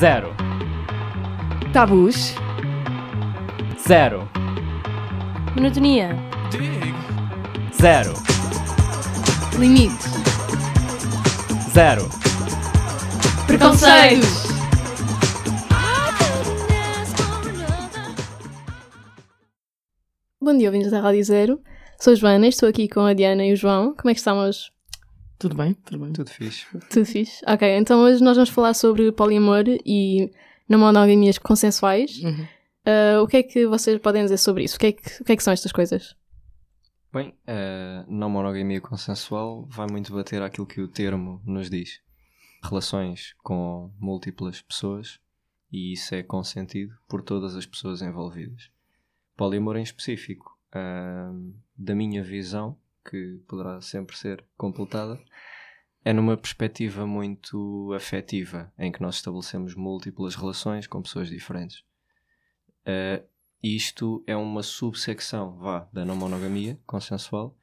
Zero. Tabus. Zero. Monotonia. Zero. Limites. Zero. Preconceitos. Bom dia, ouvintes da Rádio Zero. Sou a Joana, estou aqui com a Diana e o João. Como é que estão hoje? Tudo bem, tudo bem. Tudo fixe. Tudo fixe? Ok, então hoje nós vamos falar sobre poliamor e não monogamias consensuais. Uhum. Ah, o que é que vocês podem dizer sobre isso? O que é que, o que, é que são estas coisas? Bem, a não monogamia consensual vai muito bater àquilo que o termo nos diz. Relações com múltiplas pessoas e isso é consentido por todas as pessoas envolvidas. Poliamor em específico, ahm, da minha visão, que poderá sempre ser completada, é numa perspectiva muito afetiva, em que nós estabelecemos múltiplas relações com pessoas diferentes. Uh, isto é uma subsecção, vá, da não monogamia consensual,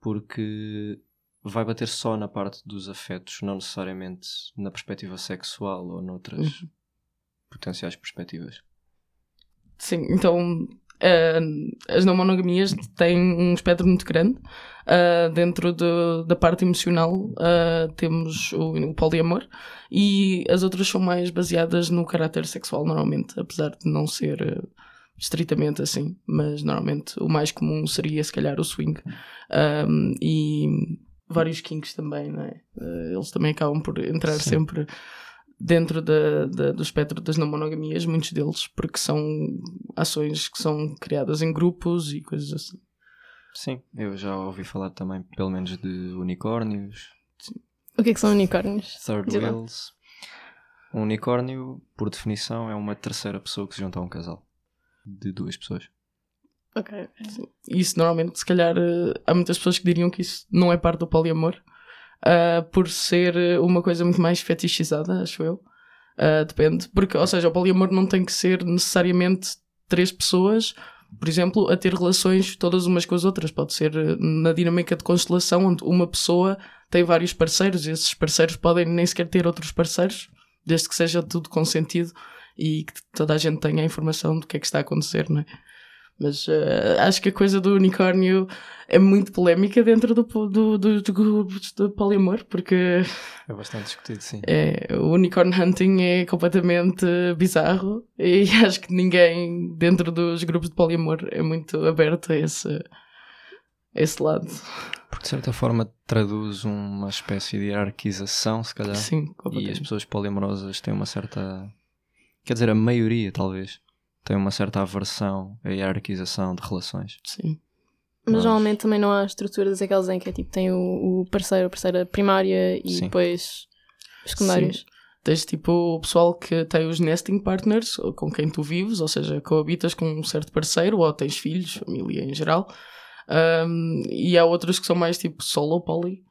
porque vai bater só na parte dos afetos, não necessariamente na perspectiva sexual ou noutras Uhum. potenciais perspectivas. Sim, então eh, as não monogamias têm um espectro muito grande. Eh, dentro de- da parte emocional eh, temos o, o poliamor e as outras são mais baseadas no caráter sexual, normalmente, apesar de não ser eh, estritamente assim, mas normalmente o mais comum seria se calhar o swing Um, e vários kinks também, não é? Eh, eles também acabam por entrar Sim. sempre dentro da, da- do espectro das não monogamias, muitos deles, porque são ações que são criadas em grupos e coisas assim. Sim, eu já ouvi falar também, pelo menos, de unicórnios, O que é que são unicórnios? third Diz wheels. Um unicórnio, por definição, é uma terceira pessoa que se junta a um casal de duas pessoas. Ok. Isso normalmente, se calhar, eh, há muitas pessoas que diriam que isso não é parte do poliamor, ah, por ser uma coisa muito mais fetichizada, acho eu. Ah, depende, porque, ou seja, o poliamor não tem que ser necessariamente três pessoas, por exemplo, a ter relações todas umas com as outras. Pode ser eh, na dinâmica de constelação, onde uma pessoa tem vários parceiros e esses parceiros podem nem sequer ter outros parceiros, desde que seja tudo consentido e que toda a gente tenha a informação do que é que está a acontecer, não é? Mas eh, acho que a coisa do unicórnio é muito polémica dentro do, do, do, do de poliamor, porque É bastante discutido, sim. é, o unicorn hunting é completamente bizarro e acho que ninguém dentro dos grupos de poliamor é muito aberto a esse, a esse lado. Porque de certa forma traduz uma espécie de hierarquização, se calhar. Sim, E as pessoas poliamorosas têm uma certa. Quer dizer, a maioria, talvez, tem uma certa aversão à hierarquização de relações. Sim. Mas Mas- normalmente também não há estruturas aquelas em que é tipo, tem o, o parceiro, a parceira primária e Sim. depois os secundários. Tens tipo o pessoal que tem os nesting partners ou com quem tu vives, ou seja, coabitas com um certo parceiro ou tens filhos, família em geral. Um, e há outros que são mais tipo solo poly,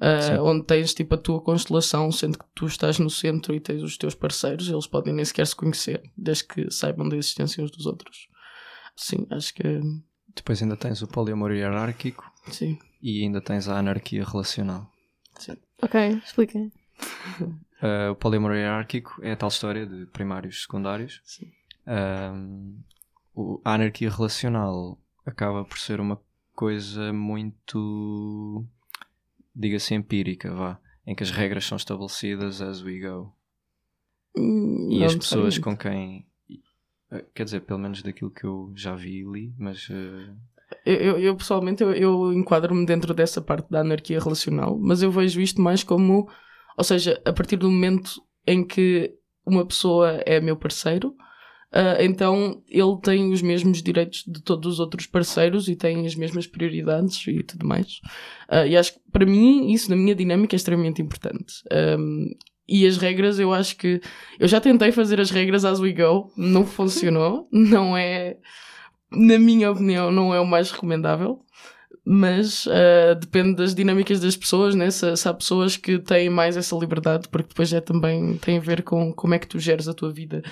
uh, Sim. onde tens tipo a tua constelação, sendo que tu estás no centro e tens os teus parceiros, eles podem nem sequer se conhecer, desde que saibam da existência uns dos outros. Sim, acho que Depois ainda tens o poliamor hierárquico sim. e ainda tens a anarquia relacional. Ok, expliquem. Uh, o poliamor hierárquico é a tal história de primários e secundários. Sim. Um, o- a anarquia relacional acaba por ser uma coisa muito, diga-se, empírica, vá, em que as regras são estabelecidas as we go. E Não as pessoas com quem. eh, Quer dizer, pelo menos daquilo que eu já vi e li, mas eh, Eu, eu, eu, pessoalmente eu, eu enquadro-me dentro dessa parte da anarquia relacional, mas eu vejo isto mais como, ou seja, a partir do momento em que uma pessoa é meu parceiro, ah, então ele tem os mesmos direitos de todos os outros parceiros e tem as mesmas prioridades e tudo mais. Ah, e acho que para mim isso na minha dinâmica é extremamente importante. Ahm, e as regras, eu acho que eu já tentei fazer as regras as we go, não funcionou, não é na minha opinião, não é o mais recomendável. Mas ah, depende das dinâmicas das pessoas, né? Se, se há pessoas que têm mais essa liberdade, porque depois é também tem a ver com como é que tu geres a tua vida.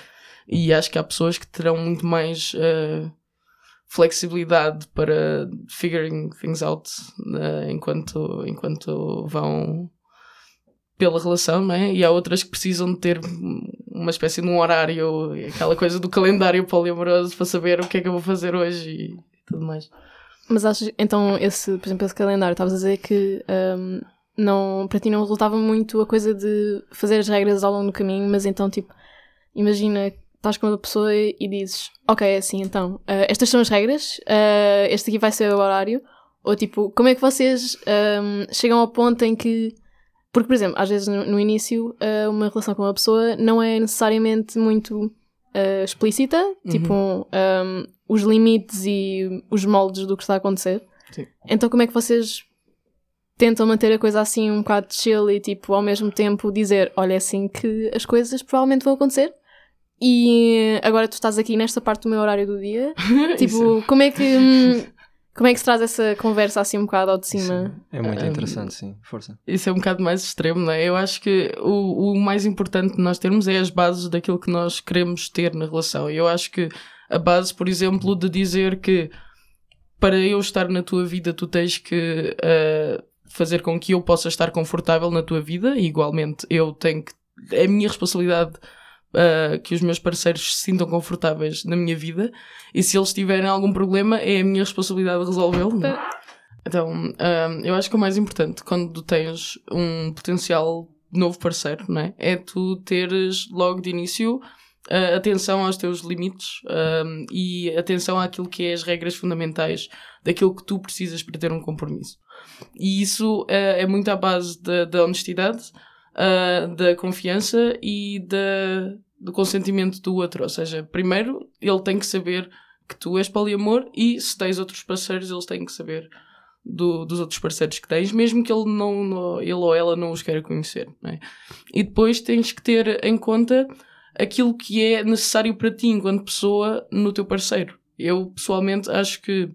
E acho que há pessoas que terão muito mais ah, flexibilidade para figuring things out ah, enquanto, enquanto vão pela relação, não é? E há outras que precisam de ter uma espécie de um horário, aquela coisa do calendário poliamoroso para saber o que é que eu vou fazer hoje e tudo mais. Mas achas, então, esse, por exemplo, esse calendário, estavas a dizer que hum, não, para ti não resultava muito a coisa de fazer as regras ao longo do caminho, mas então, tipo, imagina, estás com uma pessoa e dizes, ok, é assim, então, eh, estas são as regras, eh, este aqui vai ser o horário, ou tipo, como é que vocês hum, chegam ao ponto em que. Porque, por exemplo, às vezes no, no início, eh, uma relação com uma pessoa não é necessariamente muito explícita, tipo, hum, os limites e os moldes do que está a acontecer. Sim. Então, como é que vocês tentam manter a coisa assim um bocado chill e, tipo, ao mesmo tempo dizer: olha, é assim que as coisas provavelmente vão acontecer. E agora tu estás aqui nesta parte do meu horário do dia. tipo, como é que. hum, Como é que se traz essa conversa assim um bocado ao de cima? É muito Um, interessante, sim. Força. Isso é um bocado mais extremo, não é? Eu acho que o, o mais importante de nós termos é as bases daquilo que nós queremos ter na relação. Eu acho que a base, por exemplo, de dizer que para eu estar na tua vida, tu tens que ah, fazer com que eu possa estar confortável na tua vida, e igualmente eu tenho que. É a minha responsabilidade ah, que os meus parceiros se sintam confortáveis na minha vida, e se eles tiverem algum problema, é a minha responsabilidade resolvê-lo. é? Então, hum, eu acho que o mais importante quando tens um potencial novo parceiro, não é? É tu teres logo de início uh, atenção aos teus limites e atenção àquilo que é as regras fundamentais daquilo que tu precisas para ter um compromisso. E isso uh, é muito à base da honestidade, uh, da confiança e da, do consentimento do outro. Ou seja, primeiro ele tem que saber que tu és poliamor e se tens outros parceiros, eles têm que saber do- dos outros parceiros que tens, mesmo que ele, não, não- ele ou ela não os queira conhecer. é? E depois tens que ter em conta aquilo que é necessário para ti enquanto pessoa no teu parceiro. Eu pessoalmente acho que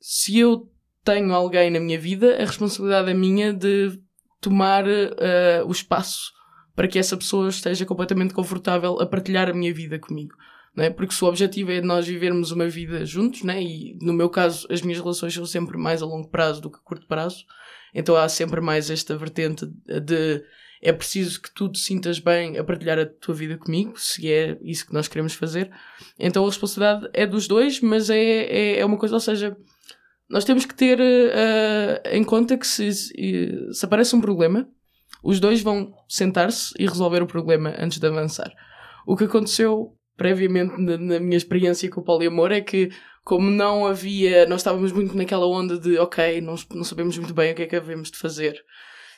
se eu tenho alguém na minha vida, a responsabilidade é minha de tomar eh, o espaço para que essa pessoa esteja completamente confortável a partilhar a minha vida comigo. É? Porque se o objetivo é nós vivermos uma vida juntos, né? e no meu caso as minhas relações são sempre mais a longo prazo do que a curto prazo, então há sempre mais esta vertente de é preciso que tu te sintas bem a partilhar a tua vida comigo, se é isso que nós queremos fazer. Então a responsabilidade é dos dois, mas é, é, é uma coisa, ou seja, nós temos que ter eh, em conta que se, se aparece um problema, os dois vão sentar-se e resolver o problema antes de avançar. O que aconteceu previamente na, na minha experiência com o poliamor é que, como não havia, nós estávamos muito naquela onda de ok, não, não sabemos muito bem o que é que havemos de fazer.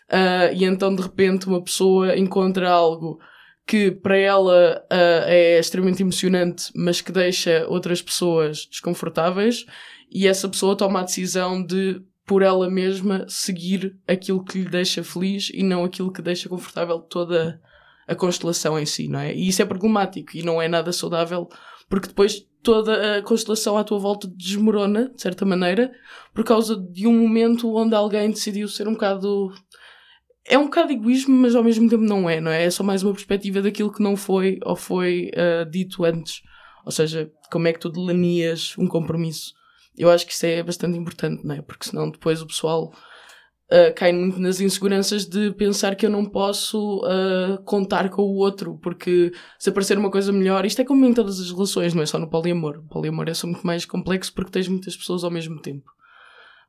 Ah, e então de repente uma pessoa encontra algo que para ela ah, é extremamente emocionante, mas que deixa outras pessoas desconfortáveis, e essa pessoa toma a decisão de, por ela mesma, seguir aquilo que lhe deixa feliz e não aquilo que deixa confortável toda a constelação em si, não é? E isso é problemático e não é nada saudável, porque depois toda a constelação à tua volta desmorona, de certa maneira, por causa de um momento onde alguém decidiu ser um bocado. É um bocado egoísmo, mas ao mesmo tempo não é, não é? É só mais uma perspectiva daquilo que não foi ou foi ah, dito antes. Ou seja, como é que tu delineas um compromisso. Eu acho que isso é bastante importante, não é? Porque senão depois o pessoal ah, cai muito nas inseguranças de pensar que eu não posso ah, contar com o outro, porque se aparecer uma coisa melhor, isto é como em todas as relações, não é só no poliamor. O poliamor é só muito mais complexo porque tens muitas pessoas ao mesmo tempo.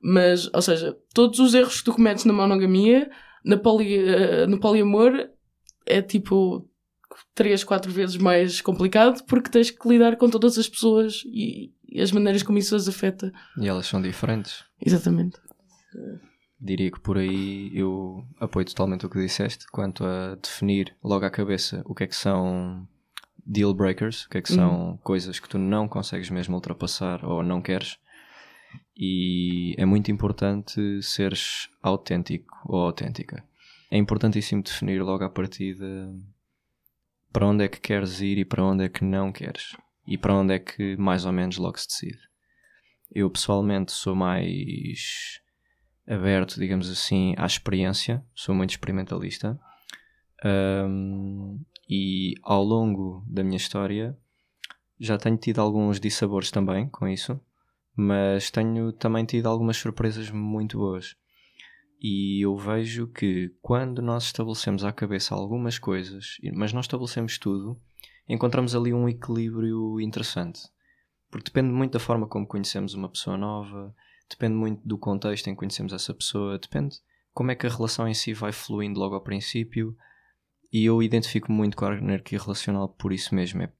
Mas, ou seja, todos os erros que tu cometes na monogamia, na poli, ah, no poliamor, é tipo três, quatro vezes mais complicado porque tens que lidar com todas as pessoas e as maneiras como isso as afeta. E elas são diferentes. Exatamente. Diria que por aí eu apoio totalmente o que disseste quanto a definir logo à cabeça o que é que são deal breakers, o que é que são coisas que tu não consegues mesmo ultrapassar ou não queres. E é muito importante seres autêntico ou autêntica. É importantíssimo definir logo à partida para onde é que queres ir e para onde é que não queres. E para onde é que mais ou menos logo se decide. Eu pessoalmente sou mais aberto, digamos assim, à experiência, sou muito experimentalista. Um, e ao longo da minha história já tenho tido alguns dissabores também com isso, mas tenho também tido algumas surpresas muito boas. E eu vejo que quando nós estabelecemos à cabeça algumas coisas, mas não estabelecemos tudo, encontramos ali um equilíbrio interessante. Porque depende muito da forma como conhecemos uma pessoa nova, depende muito do contexto em que conhecemos essa pessoa, depende como é que a relação em si vai fluindo logo ao princípio. E eu identifico muito com a anarquia relacional por isso mesmo. É,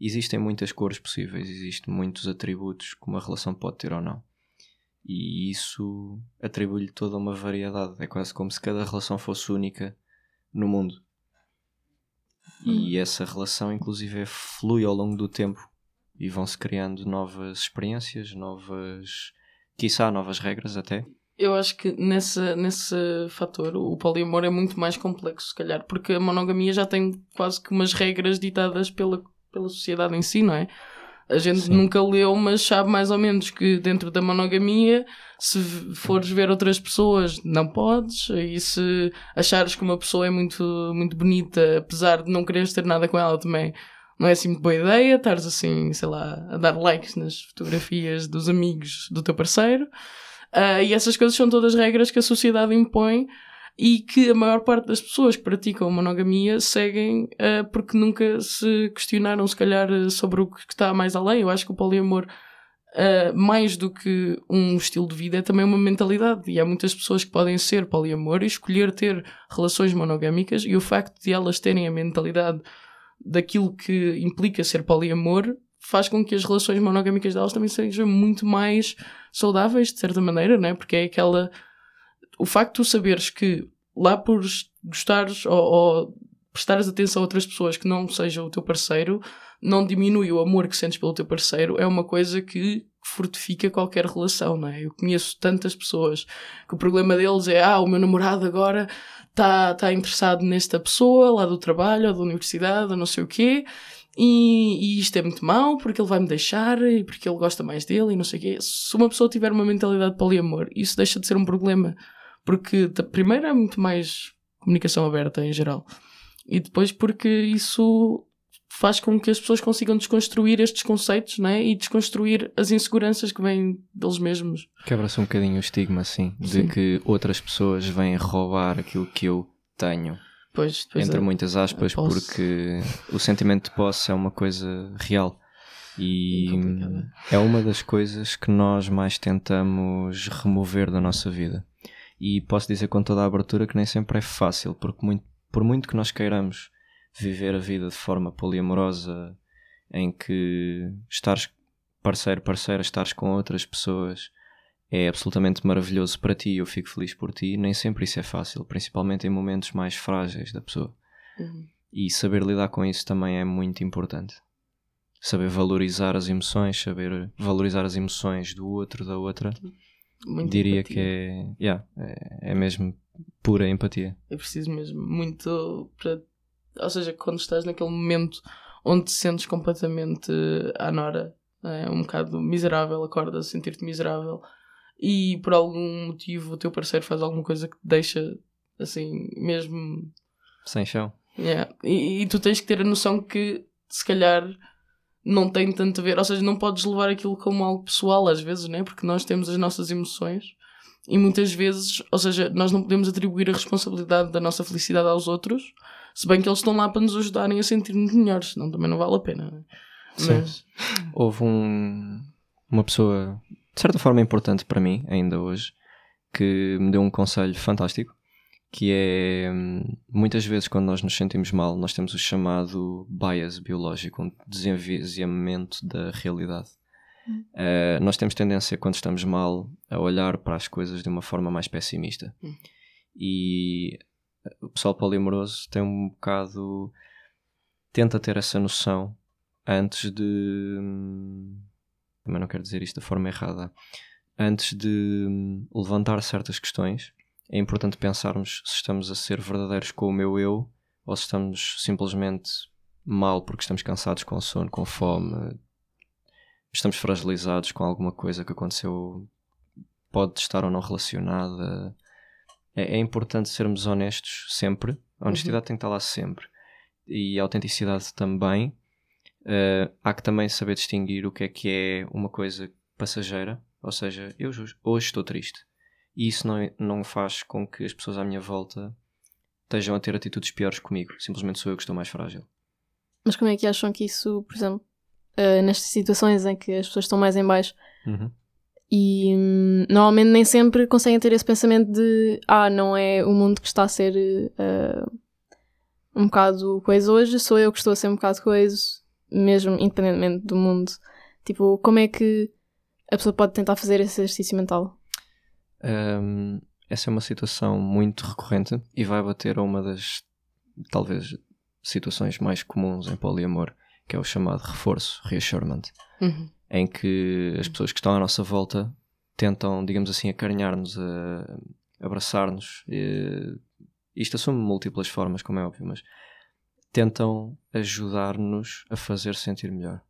existem muitas cores possíveis, existem muitos atributos que uma relação pode ter ou não e isso atribui-lhe toda uma variedade. É quase como se cada relação fosse única no mundo. E essa relação, inclusive, flui ao longo do tempo e vão-se criando novas experiências, novas, quiçá, novas regras até. Eu acho que nesse, nesse fator o poliamor é muito mais complexo, se calhar, porque a monogamia já tem quase que umas regras ditadas pela, pela sociedade em si, não é? A gente Sim. nunca leu, mas sabe mais ou menos que dentro da monogamia, se fores ver outras pessoas, não podes. E se achares que uma pessoa é muito, muito bonita, apesar de não quereres ter nada com ela também, não é assim muito boa ideia. Estares assim, sei lá, a dar likes nas fotografias dos amigos do teu parceiro. Uh, e essas coisas são todas regras que a sociedade impõe e que a maior parte das pessoas que praticam monogamia seguem uh, porque nunca se questionaram, se calhar, eh, sobre o que está mais além. Eu acho que o poliamor, uh, mais do que um estilo de vida, é também uma mentalidade. E há muitas pessoas que podem ser poliamor e escolher ter relações monogâmicas, e o facto de elas terem a mentalidade daquilo que implica ser poliamor faz com que as relações monogâmicas delas também sejam muito mais saudáveis, de certa maneira, né? porque é aquela o facto de tu saberes que lá por gostares ou, ou prestares atenção a outras pessoas que não sejam o teu parceiro, não diminui o amor que sentes pelo teu parceiro, é uma coisa que fortifica qualquer relação, não é? Eu conheço tantas pessoas que o problema deles é, ah, o meu namorado agora está tá interessado nesta pessoa lá do trabalho ou da universidade ou não sei o quê, e, e, isto é muito mau porque ele vai me deixar e porque ele gosta mais dele e não sei o quê. Se uma pessoa tiver uma mentalidade de poliamor, isso deixa de ser um problema. Porque, primeiro, é muito mais comunicação aberta em geral. E depois, porque isso faz com que as pessoas consigam desconstruir estes conceitos né? e desconstruir as inseguranças que vêm deles mesmos. Quebra-se um bocadinho o estigma, assim, de Sim. que outras pessoas vêm roubar aquilo que eu tenho. Pois, pois entre é. muitas aspas, porque o sentimento de posse é uma coisa real. E é uma das coisas que nós mais tentamos remover da nossa vida e posso dizer com toda a abertura que nem sempre é fácil, porque muito, por muito que nós queiramos viver a vida de forma poliamorosa, em que estares parceiro, parceira, estares com outras pessoas é absolutamente maravilhoso para ti, eu fico feliz por ti, nem sempre isso é fácil, principalmente em momentos mais frágeis da pessoa. Uhum. E saber lidar com isso também é muito importante. Saber valorizar as emoções, saber valorizar as emoções do outro, da outra. Uhum muito Diria empatia. que é, yeah, é, é mesmo pura empatia. É preciso mesmo muito para. Ou seja, quando estás naquele momento onde te sentes completamente à nora, é, um bocado miserável, acordas a sentir-te miserável e por algum motivo o teu parceiro faz alguma coisa que te deixa assim, mesmo. Sem chão. Yeah. E, e tu tens que ter a noção que se calhar não tem tanto a ver, ou seja, não podes levar aquilo como algo pessoal às vezes, né? Porque nós temos as nossas emoções e muitas vezes, ou seja, nós não podemos atribuir a responsabilidade da nossa felicidade aos outros, se bem que eles estão lá para nos ajudarem a sentir-nos melhores, senão também não vale a pena. Né? Mas... Houve um, uma pessoa, de certa forma importante para mim, ainda hoje, que me deu um conselho fantástico que é muitas vezes quando nós nos sentimos mal, nós temos o chamado bias biológico, um desenvisamento da realidade. Uh, nós temos tendência, quando estamos mal, a olhar para as coisas de uma forma mais pessimista. Hum. E o pessoal polimoroso tem um bocado. tenta ter essa noção antes de. Também não quero dizer isto da forma errada. Antes de levantar certas questões é importante pensarmos se estamos a ser verdadeiros com o meu eu ou se estamos simplesmente mal porque estamos cansados com sono, com fome, estamos fragilizados com alguma coisa que aconteceu, pode estar ou não relacionada. É, é importante sermos honestos sempre. A honestidade uhum. tem que estar lá sempre. E a autenticidade também. Uh, há que também saber distinguir o que é que é uma coisa passageira. Ou seja, eu hoje estou triste e isso não, não faz com que as pessoas à minha volta estejam a ter atitudes piores comigo. Simplesmente sou eu que estou mais frágil. Mas como é que acham que isso, por exemplo, uh, nestas situações em que as pessoas estão mais em baixo Uhum. e hum, normalmente nem sempre conseguem ter esse pensamento de ah, não é o mundo que está a ser uh, um bocado coisa hoje, sou eu que estou a ser um bocado coisa, mesmo independentemente do mundo. Tipo, como é que a pessoa pode tentar fazer esse exercício mental? Um, essa é uma situação muito recorrente e vai bater a uma das, talvez, situações mais comuns em poliamor, que é o chamado reforço, reassurement, Uhum. em que as pessoas que estão à nossa volta tentam, digamos assim, acarinhar-nos, abraçar-nos. Isto assume múltiplas formas, como é óbvio, mas tentam ajudar-nos a fazer sentir melhor.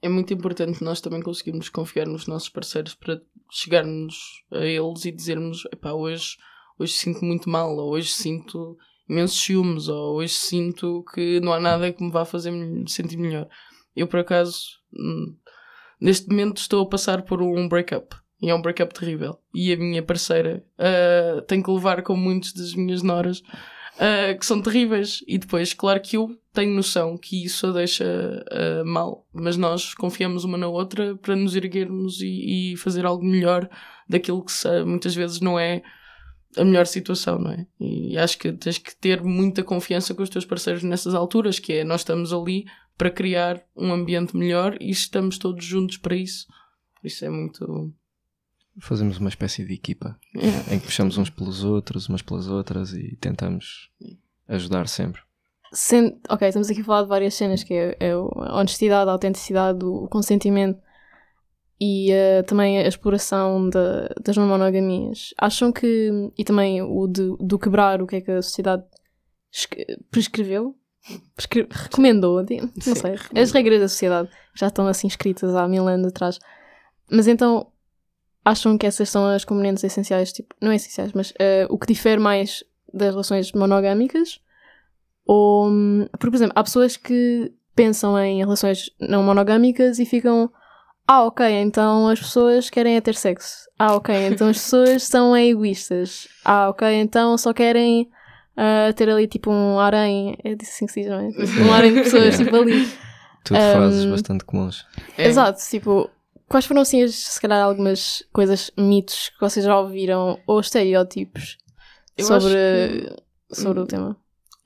É muito importante nós também conseguirmos confiar nos nossos parceiros para chegarmos a eles e dizermos: epá, hoje, hoje sinto muito mal, ou hoje sinto imensos ciúmes, ou hoje sinto que não há nada que me vá fazer me sentir melhor. Eu, por acaso, hum, neste momento estou a passar por um breakup. E é um breakup terrível. E a minha parceira ah, tem que levar com muitos das minhas noras ah, que são terríveis. E depois, claro que eu tenho noção que isso a deixa ah, mal, mas nós confiamos uma na outra para nos erguermos e, e fazer algo melhor daquilo que muitas vezes não é a melhor situação, não é? E acho que tens que ter muita confiança com os teus parceiros nessas alturas, que é nós estamos ali para criar um ambiente melhor e estamos todos juntos para isso. Isso é muito. Fazemos uma espécie de equipa é. em que puxamos uns pelos outros, umas pelas outras e tentamos ajudar sempre. Sendo, ok, estamos aqui a falar de várias cenas, que é, é a honestidade, a autenticidade, o consentimento e eh, também a exploração da- das não monogamias. Acham que, e também o de, do quebrar, o que é que a sociedade prescreveu? Prescre- recomendou, não Sim, sei. recomendou. As regras da sociedade já estão assim escritas há mil anos atrás. Mas então, acham que essas são as componentes essenciais, tipo, não essenciais, mas eh, o que difere mais das relações monogâmicas? Ou, hum, porque, por exemplo, há pessoas que pensam em relações não monogâmicas e ficam, ah, ok, então as pessoas querem é ter sexo. Ah, ok, então as pessoas são egoístas. Ah, ok, então só querem ah, ter ali tipo um harém, é disso assim que se diz, não é? Tipo, um harém de pessoas, tipo ali. Tudo Um, frases bastante comuns. É. Exato, tipo, quais foram assim, as, se calhar, algumas coisas, mitos que vocês já ouviram ou estereótipos Eu sobre, acho sobre o tema?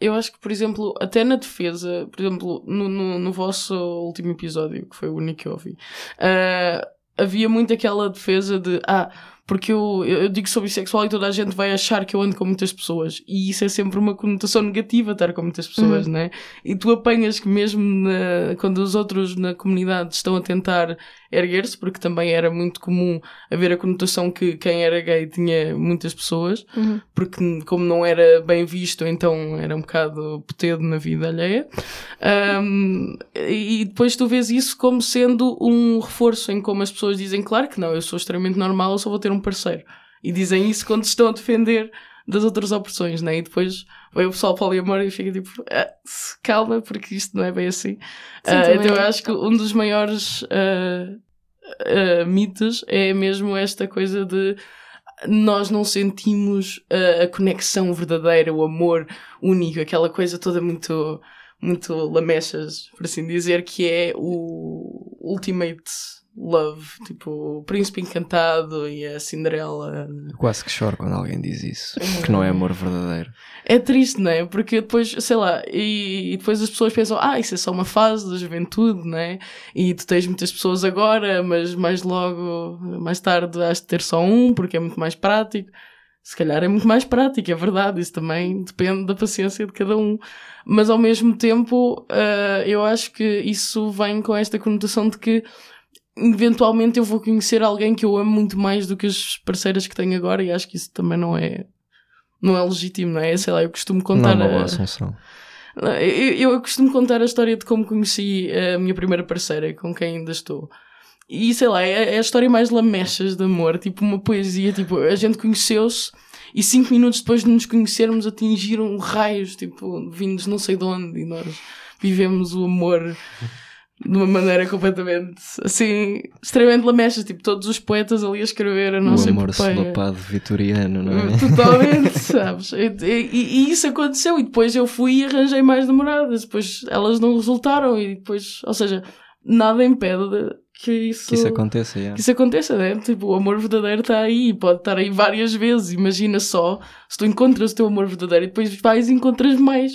Eu acho que, por exemplo, até na defesa, por exemplo, no, no, no vosso último episódio, que foi o único que eu ouvi, ah, havia muito aquela defesa de ah, porque eu, eu digo sou bissexual e toda a gente vai achar que eu ando com muitas pessoas. E isso é sempre uma conotação negativa, estar com muitas pessoas, né? E tu apanhas que mesmo na- quando os outros na comunidade estão a tentar erguer-se, porque também era muito comum haver a conotação que quem era gay tinha muitas pessoas, Uhum. porque como não era bem visto, então era um bocado petedo na vida alheia. Um, e depois tu vês isso como sendo um reforço em como as pessoas dizem, claro que não, eu sou extremamente normal, eu só vou ter um parceiro. E dizem isso quando estão a defender das outras opressões, né? E depois vem o pessoal poliamor e fica tipo, "Ah, calma, porque isto não é bem assim. Sim, também então eu é. acho que um dos maiores ah, ah, mitos é mesmo esta coisa de nós não sentimos a conexão verdadeira, o amor único, aquela coisa toda muito, muito lamechas, por assim dizer, que é o ultimate love, tipo o príncipe encantado e a Cinderela. Eu quase que choro quando alguém diz isso. Que não é amor verdadeiro. É triste, não é? Porque depois, sei lá, e, e depois as pessoas pensam, ah, isso é só uma fase da juventude, não é? E tu tens muitas pessoas agora, mas mais logo, mais tarde, has de ter só um, porque é muito mais prático. Se calhar é muito mais prático, é verdade, isso também depende da paciência de cada um. Mas ao mesmo tempo, ah, eu acho que isso vem com esta conotação de que eventualmente eu vou conhecer alguém que eu amo muito mais do que as parceiras que tenho agora, e acho que isso também não é não é legítimo, não é? Sei lá, eu costumo Não é contar. uma boa a- assunção. eu, eu costumo contar a história de como conheci a minha primeira parceira, com quem ainda estou. E sei lá, é, é a história mais lamechas de amor, tipo uma poesia, tipo, a gente conheceu-se e cinco minutos depois de nos conhecermos atingiram raios, tipo, vindos não sei de onde, e nós vivemos o amor de uma maneira completamente assim, extremamente lamechas, tipo todos os poetas ali a escrever a O nossa amor epopeia. solapado vitoriano, não é? Totalmente, sabes? E, e- e isso aconteceu e depois eu fui e arranjei mais namoradas, depois elas não resultaram e depois, ou seja, nada impede de- que isso, Que isso aconteça, yeah. que isso aconteça, né? Tipo, o amor verdadeiro está aí e pode estar aí várias vezes. Imagina só se tu encontras o teu amor verdadeiro e depois vais e encontras mais.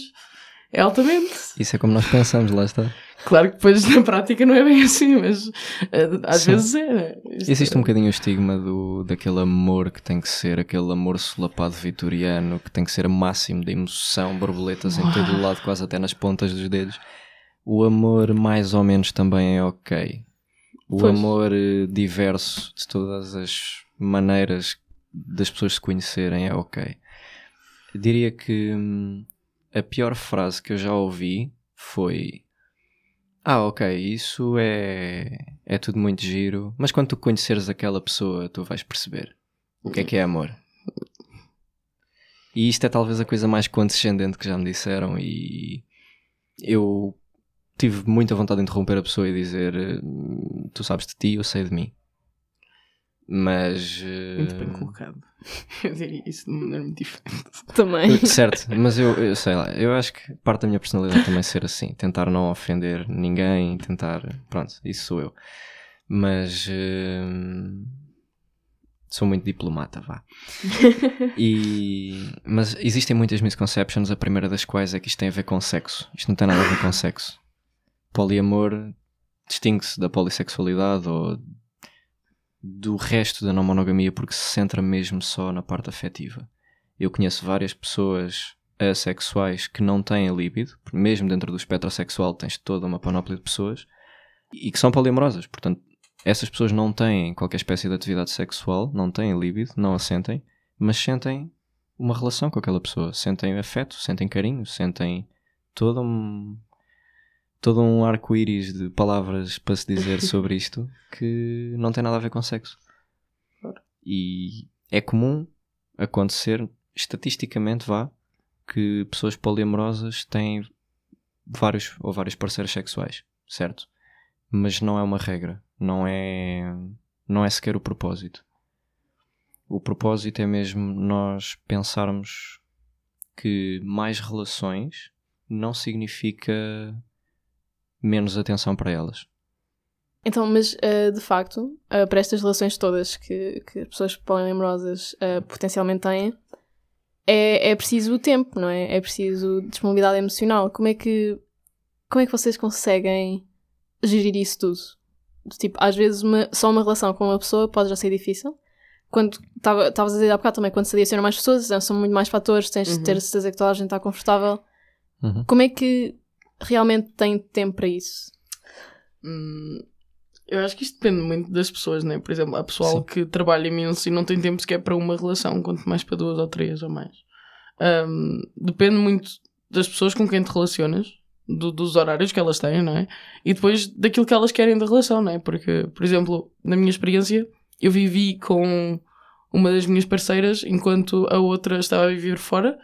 É altamente. Isso é como nós pensamos, lá está. Claro que depois na prática não é bem assim, mas eh, às Sim. vezes é. Isto Existe é- um bocadinho o estigma do, daquele amor que tem que ser, aquele amor solapado vitoriano, que tem que ser máximo de emoção, borboletas em todo o lado, quase até nas pontas dos dedos. O amor mais ou menos também é ok. O Pois. amor eh, diverso de todas as maneiras das pessoas se conhecerem é ok. Eu diria que hum, a pior frase que eu já ouvi foi ah, ok, isso é, é tudo muito giro, mas quando tu conheceres aquela pessoa, tu vais perceber o que é que é amor. E isto é talvez a coisa mais condescendente que já me disseram, e eu tive muita vontade de interromper a pessoa e dizer: "Hum, Tu sabes de ti, eu sei de mim. Mas. Muito bem eh, colocado. Eu diria isso de uma maneira muito diferente. Também. Certo, mas eu, eu sei lá, eu acho que parte da minha personalidade também ser assim, tentar não ofender ninguém, tentar, pronto, isso sou eu. Mas hum, sou muito diplomata, vá. E, mas existem muitas misconceptions, a primeira das quais é que isto tem a ver com sexo. Isto não tem nada a ver com sexo. Poliamor distingue-se da polissexualidade ou do resto da não monogamia porque se centra mesmo só na parte afetiva. Eu conheço várias pessoas assexuais que não têm libido, porque mesmo dentro do espectro sexual tens toda uma panóplia de pessoas e que são poliamorosas. Portanto, essas pessoas não têm qualquer espécie de atividade sexual, não têm libido, não a sentem, mas sentem uma relação com aquela pessoa. Sentem afeto, sentem carinho, sentem todo um, todo um arco-íris de palavras para se dizer sobre isto que não tem nada a ver com sexo. E é comum acontecer, estatisticamente vá, que pessoas poliamorosas têm vários ou vários parceiros sexuais, certo? Mas não é uma regra, não é, não é sequer o propósito. O propósito é mesmo nós pensarmos que mais relações não significa menos atenção para elas. Então, mas eh, de facto, eh, para estas relações todas que, que as pessoas poliamorosas eh, potencialmente têm, é, é preciso o tempo, não é? É preciso disponibilidade emocional. Como é que, como é que vocês conseguem gerir isso tudo? Tipo, às vezes uma- só uma relação com uma pessoa pode já ser difícil. Quando tava- estavas a dizer há bocado também, quando se adicionam mais pessoas, são muito mais fatores, tens de Uhum. ter a certeza que toda a gente está confortável. Uhum. Como é que realmente tem tempo para isso? Hum, eu acho que isto depende muito das pessoas, né? Por exemplo, há pessoal Sim. que trabalha imenso e não tem tempo sequer para uma relação, quanto mais para duas ou três ou mais. Hum, depende muito das pessoas com quem te relacionas, do- dos horários que elas têm, não é? E depois daquilo que elas querem da relação, não é? Porque, por exemplo, na minha experiência, eu vivi com uma das minhas parceiras enquanto a outra estava a viver fora.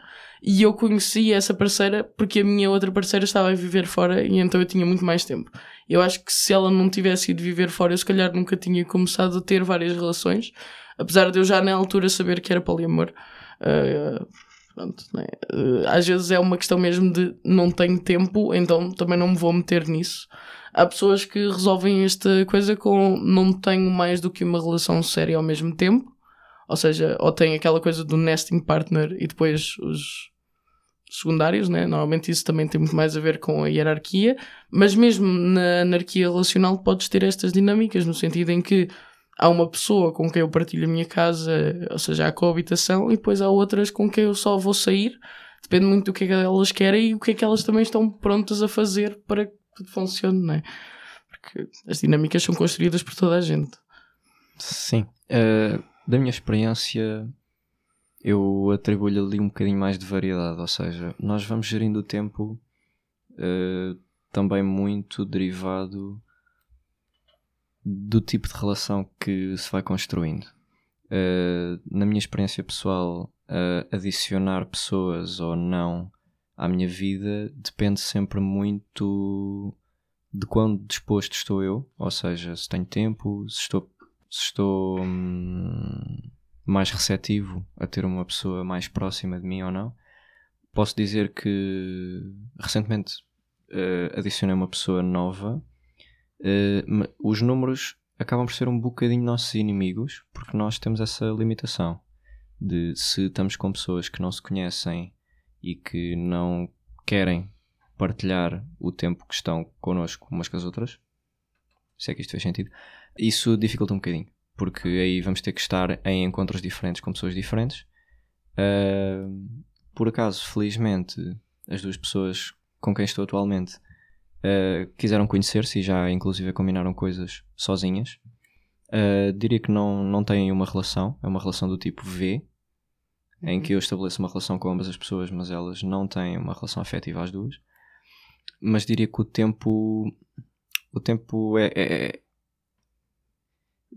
E eu conheci essa parceira porque a minha outra parceira estava a viver fora e então eu tinha muito mais tempo. Eu acho que se ela não tivesse ido viver fora, eu se calhar nunca tinha começado a ter várias relações, apesar de eu já na altura saber que era poliamor. Ah, pronto, né? Ah, às vezes é uma questão mesmo de não tenho tempo, então também não me vou meter nisso. Há pessoas que resolvem esta coisa com não tenho mais do que uma relação séria ao mesmo tempo, ou seja, ou tem aquela coisa do nesting partner e depois os secundários, né? Normalmente isso também tem muito mais a ver com a hierarquia, mas mesmo na anarquia relacional podes ter estas dinâmicas, no sentido em que há uma pessoa com quem eu partilho a minha casa, ou seja, a coabitação, e depois há outras com quem eu só vou sair. Depende muito do que é que elas querem e o que é que elas também estão prontas a fazer para que tudo funcione, não é? Porque as dinâmicas são construídas por toda a gente. Sim. Eh, da minha experiência, eu atribuo-lhe ali um bocadinho mais de variedade. Ou seja, nós vamos gerindo o tempo eh, também muito derivado do tipo de relação que se vai construindo. Eh, na minha experiência pessoal, eh, adicionar pessoas ou não à minha vida depende sempre muito de quão disposto estou eu, ou seja, se tenho tempo, se estou, se estou hum, mais receptivo a ter uma pessoa mais próxima de mim ou não. Posso dizer que recentemente uh, adicionei uma pessoa nova. Uh, os números acabam por ser um bocadinho nossos inimigos, porque nós temos essa limitação de se estamos com pessoas que não se conhecem e que não querem partilhar o tempo que estão connosco umas com as outras, se é que isto fez sentido, isso dificulta um bocadinho, porque aí vamos ter que estar em encontros diferentes com pessoas diferentes. Uh, por acaso, felizmente, as duas pessoas com quem estou atualmente uh, quiseram conhecer-se e já inclusive combinaram coisas sozinhas. Uh, diria que não, não têm uma relação, é uma relação do tipo V, uhum. em que eu estabeleço uma relação com ambas as pessoas, mas elas não têm uma relação afetiva às duas. Mas diria que o tempo. O tempo é, é, é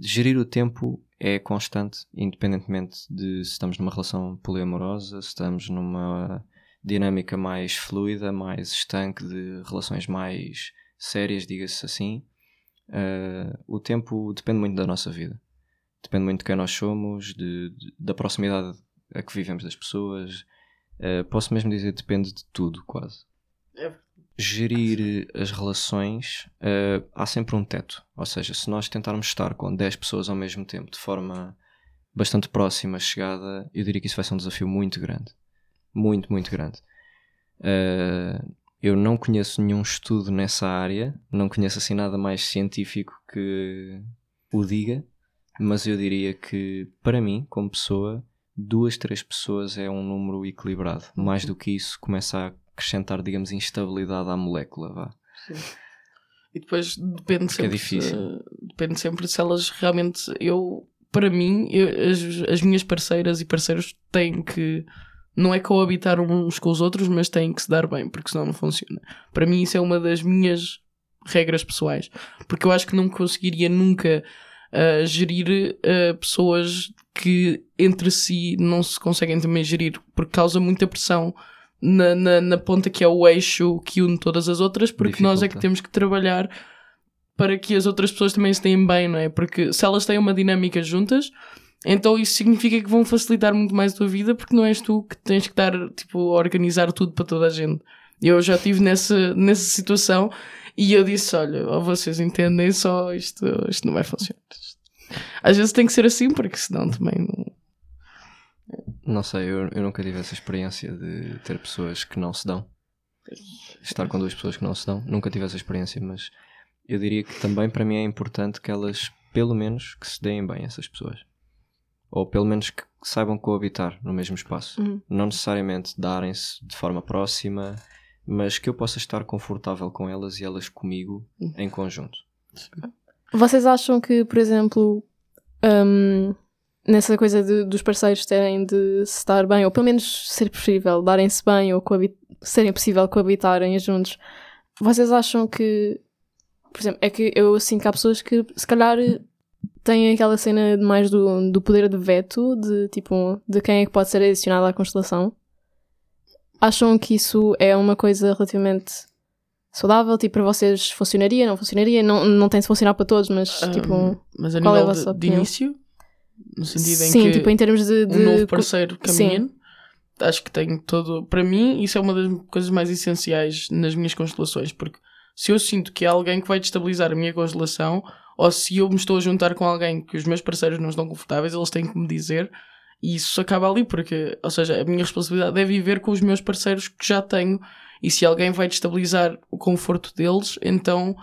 gerir o tempo é constante, independentemente de se estamos numa relação poliamorosa, se estamos numa dinâmica mais fluida, mais estanque, de relações mais sérias, diga-se assim. Uh, o tempo depende muito da nossa vida. Depende muito de quem nós somos, de, de, da proximidade a que vivemos das pessoas. Uh, posso mesmo dizer depende de tudo, quase. É. Gerir as relações, uh, há sempre um teto. Ou seja, se nós tentarmos estar com 10 pessoas ao mesmo tempo de forma bastante próxima, chegada, eu diria que isso vai ser um desafio muito grande. Muito, muito grande. Uh, eu não conheço nenhum estudo nessa área, não conheço assim nada mais científico que o diga, mas eu diria que, para mim, como pessoa, duas, três pessoas é um número equilibrado. Mais do que isso, começa a acrescentar, digamos, instabilidade à molécula. Vá. Sim. E depois depende Porque é sempre, é difícil. depende sempre se elas realmente. Eu, para mim, eu, as, as minhas parceiras e parceiros têm que não é coabitar uns com os outros, mas têm que se dar bem, porque senão não funciona. Para mim, isso é uma das minhas regras pessoais, porque eu acho que não conseguiria nunca uh, gerir uh, pessoas que entre si não se conseguem também gerir, porque causa muita pressão na, na, na ponta que é o eixo que une todas as outras, porque Dificulta. nós é que temos que trabalhar para que as outras pessoas também se tenham bem, não é? Porque se elas têm uma dinâmica juntas então isso significa que vão facilitar muito mais a tua vida porque não és tu que tens que estar tipo, a organizar tudo para toda a gente. Eu já estive nessa, nessa situação e eu disse: olha, ou vocês entendem só, isto, isto não vai funcionar. Às vezes tem que ser assim, porque senão também não. Não sei, eu, eu nunca tive essa experiência de ter pessoas que não se dão. Estar com duas pessoas que não se dão. Nunca tive essa experiência, mas eu diria que também para mim é importante que elas, pelo menos, que se deem bem essas pessoas ou pelo menos que saibam coabitar no mesmo espaço. Uhum. Não necessariamente darem-se de forma próxima, mas que eu possa estar confortável com elas e elas comigo uhum. em conjunto. Vocês acham que, por exemplo, um, nessa coisa de, dos parceiros terem de se estar bem, ou pelo menos ser possível darem-se bem, ou serem possível coabitarem juntos, vocês acham que, por exemplo, é que eu sinto que há pessoas que se calhar tem aquela cena mais do, do poder de veto, de tipo, de quem é que pode ser adicionado à constelação. Acham que isso é uma coisa relativamente saudável? Tipo, para vocês funcionaria, não funcionaria? Não, não tem de funcionar para todos, mas um, tipo. Mas a qual nível é a de, de, início? No sentido em Sim, que. tipo, em termos de. de... Um novo parceiro caminha. Acho que tem todo. Para mim, isso é uma das coisas mais essenciais nas minhas constelações, porque se eu sinto que há alguém que vai destabilizar a minha constelação ou se eu me estou a juntar com alguém que os meus parceiros não estão confortáveis, eles têm que me dizer e isso acaba ali, porque, ou seja, a minha responsabilidade é viver com os meus parceiros que já tenho e se alguém vai destabilizar o conforto deles, então